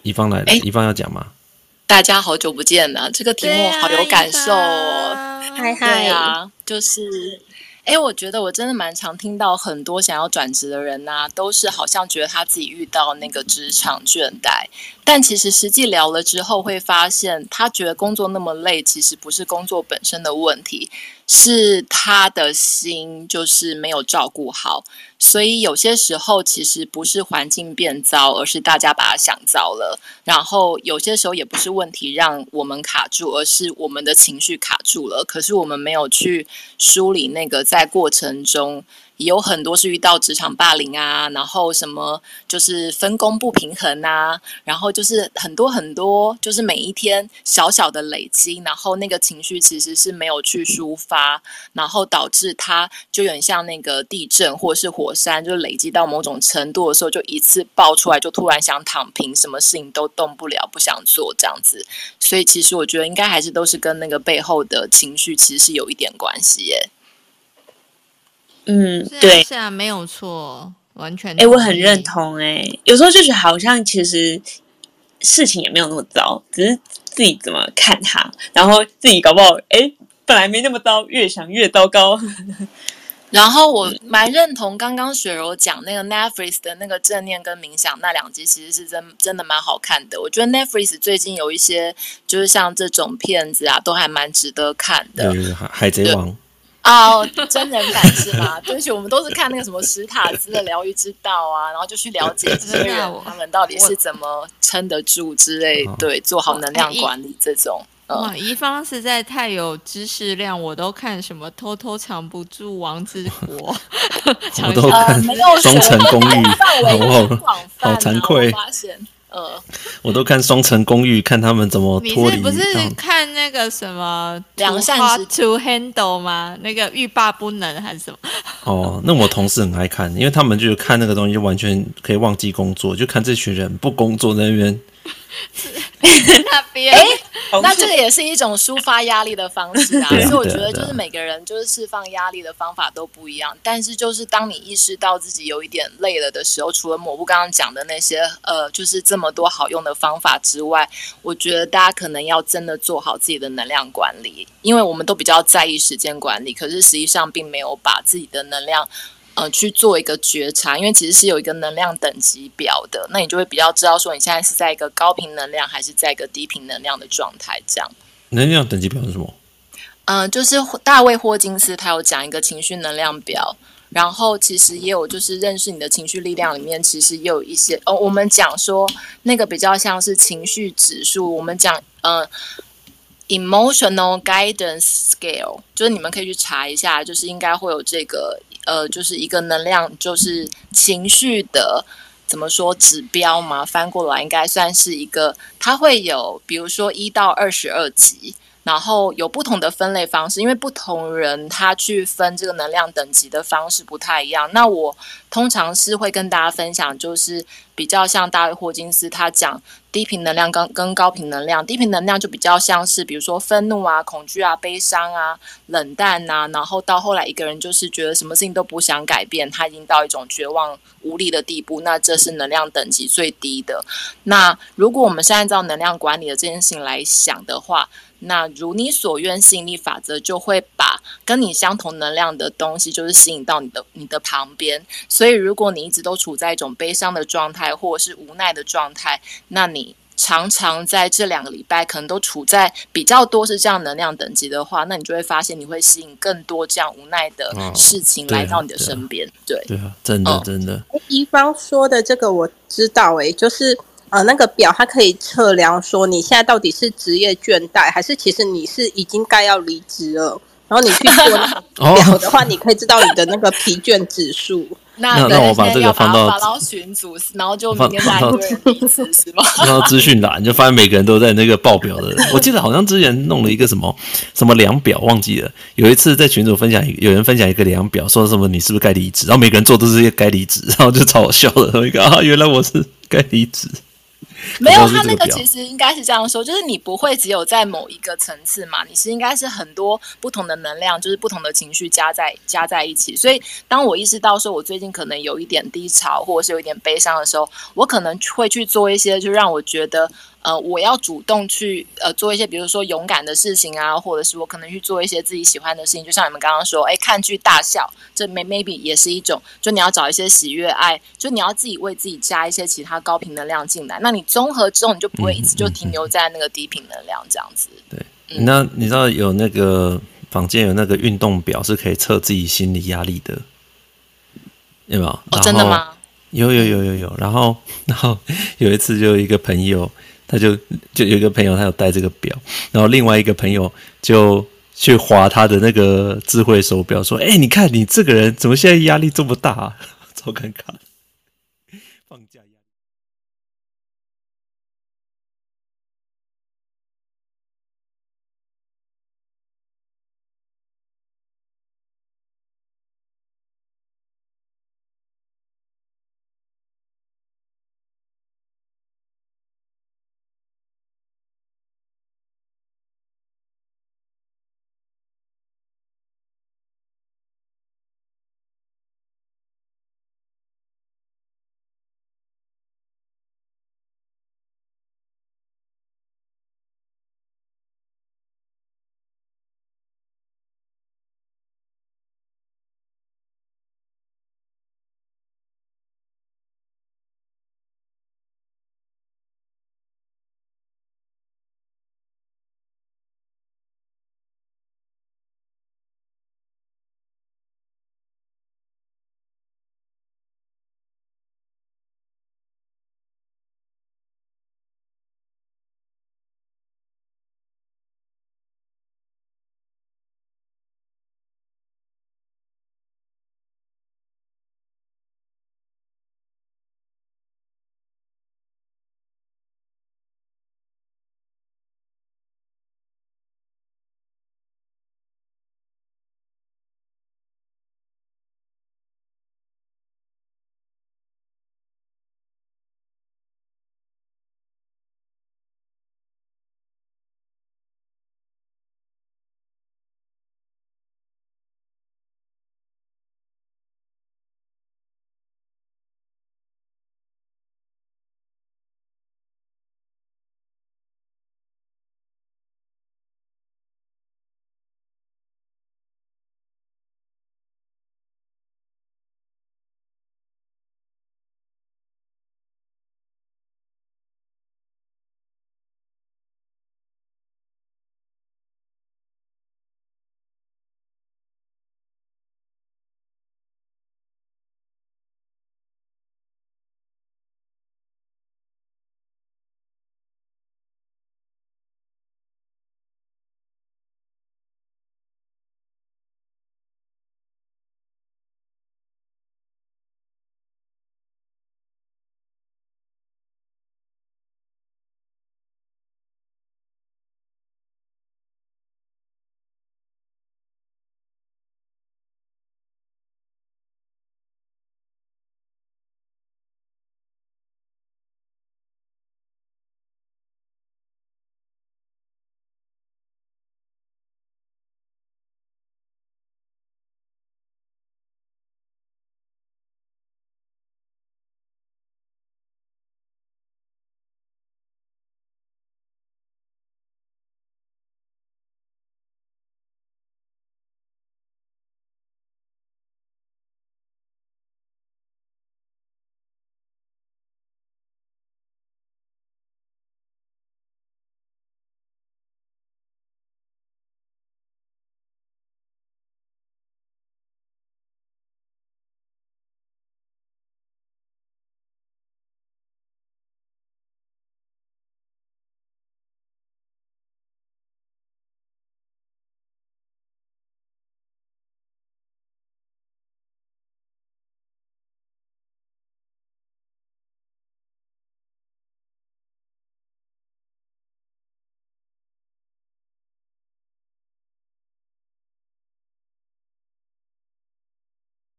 [SPEAKER 1] 一方来了，宜芳要讲吗？
[SPEAKER 6] 大家好久不见了，这个题目好有感受哦。
[SPEAKER 3] 嗨嗨
[SPEAKER 6] 啊，就是哎，我觉得我真的蛮常听到很多想要转职的人呐、都是好像觉得他自己遇到那个职场倦怠，但其实实际聊了之后会发现，他觉得工作那么累，其实不是工作本身的问题。是他的心就是没有照顾好，所以有些时候其实不是环境变糟，而是大家把它想糟了。然后有些时候也不是问题让我们卡住，而是我们的情绪卡住了。可是我们没有去梳理那个在过程中。也有很多是遇到职场霸凌啊，然后什么就是分工不平衡啊，然后就是很多很多，就是每一天小小的累积，然后那个情绪其实是没有去抒发，然后导致他就有点像那个地震或是火山，就累积到某种程度的时候，就一次爆出来，就突然想躺平，什么事情都动不了，不想做这样子。所以其实我觉得应该还是都是跟那个背后的情绪其实是有一点关系耶。
[SPEAKER 4] 嗯，对，
[SPEAKER 2] 是啊，没有错，完全。
[SPEAKER 4] 哎，我很认同。哎，有时候就是好像其实事情也没有那么糟，只是自己怎么看它，然后自己搞不好，哎，本来没那么糟，越想越糟糕。
[SPEAKER 6] 然后我蛮认同刚刚雪柔讲那个 Netflix 的那个正念跟冥想那两集，其实是真真的蛮好看的。我觉得 Netflix 最近有一些就是像这种片子啊，都还蛮值得看的。
[SPEAKER 1] 海贼王。
[SPEAKER 6] 哦，oh, 真人版是吗？对不起，我们都是看那个什么史塔兹的疗愈之道啊，然后就去了解这些人他们到底是怎么撑得住之类，我对，做好能量管理这种。
[SPEAKER 2] 哇，嗯、宜芳实在太有知识量，我都看什么偷偷藏不住王之国
[SPEAKER 1] 我都看双层公寓，好好惭愧。
[SPEAKER 6] 呃，
[SPEAKER 1] 我都看《双层公寓》，看他们怎么脱离。
[SPEAKER 2] 你是不是看那个什么《两扇 to handle》吗？那个欲罢不能还是什么？
[SPEAKER 1] 哦，那我同事很爱看，因为他们就看那个东西，就完全可以忘记工作，就看这群人不工作在那边。
[SPEAKER 2] 那边哎，
[SPEAKER 6] 那这个也是一种抒发压力的方式啊。所以我觉得，就是每个人就是释放压力的方法都不一样。但是，就是当你意识到自己有一点累了的时候，除了抹布刚刚讲的那些呃，就是这么多好用的方法之外，我觉得大家可能要真的做好自己的能量管理，因为我们都比较在意时间管理，可是实际上并没有把自己的能量。呃，去做一个觉察，因为其实是有一个能量等级表的，那你就会比较知道说你现在是在一个高频能量还是在一个低频能量的状态。这样，
[SPEAKER 1] 能量等级表是什么？
[SPEAKER 6] 嗯、呃，就是大卫霍金斯他有讲一个情绪能量表，然后其实也有就是认识你的情绪力量里面，其实也有一些哦，我们讲说那个比较像是情绪指数，我们讲呃，emotional guidance scale，就是你们可以去查一下，就是应该会有这个。呃，就是一个能量，就是情绪的怎么说指标嘛？翻过来应该算是一个，它会有，比如说一到二十二级。然后有不同的分类方式，因为不同人他去分这个能量等级的方式不太一样。那我通常是会跟大家分享，就是比较像大卫霍金斯他讲低频能量跟跟高频能量。低频能量就比较像是比如说愤怒啊、恐惧啊、悲伤啊、冷淡啊，然后到后来一个人就是觉得什么事情都不想改变，他已经到一种绝望无力的地步。那这是能量等级最低的。那如果我们是按照能量管理的这件事情来想的话，那如你所愿，吸引力法则就会把跟你相同能量的东西，就是吸引到你的你的旁边。所以，如果你一直都处在一种悲伤的状态，或者是无奈的状态，那你常常在这两个礼拜可能都处在比较多是这样能量等级的话，那你就会发现你会吸引更多这样无奈的事情来到你的身边。对，
[SPEAKER 1] 对啊，真的真的。
[SPEAKER 3] 一方说的这个我知道，诶，就是。呃，那个表它可以测量说你现在到底是职业倦怠，还是其实你是已经该要离职了。然后你去做那个表的话，你可以知道你的那个疲倦指数。
[SPEAKER 1] 那那我把这个放到
[SPEAKER 6] 发到群组，然后就明天来一个人离职是吗？
[SPEAKER 1] 然后资讯栏就发现每个人都在那个报表的。我记得好像之前弄了一个什么什么量表，忘记了。有一次在群组分享，有人分享一个量表，说什么你是不是该离职？然后每个人做都是该离职，然后就超好笑的。一个啊，原来我是该离职。
[SPEAKER 6] 没有，他那个其实应该是这样说，就是你不会只有在某一个层次嘛，你是应该是很多不同的能量，就是不同的情绪加在加在一起。所以，当我意识到说我最近可能有一点低潮，或者是有一点悲伤的时候，我可能会去做一些，就让我觉得。呃，我要主动去呃做一些，比如说勇敢的事情啊，或者是我可能去做一些自己喜欢的事情，就像你们刚刚说，哎，看剧大笑，这 may maybe 也是一种，就你要找一些喜悦爱，就你要自己为自己加一些其他高频能量进来，那你综合之后，你就不会一直就停留在那个低频能量这样子。
[SPEAKER 1] 对，嗯、那你知道有那个房间有那个运动表是可以测自己心理压力的，有没有？
[SPEAKER 6] 哦，真的吗？
[SPEAKER 1] 有有有有有，然后 然后有一次就有一个朋友。他就就有一个朋友，他有戴这个表，然后另外一个朋友就去划他的那个智慧手表，说：“哎、你看你这个人怎么现在压力这么大啊？超尴尬。”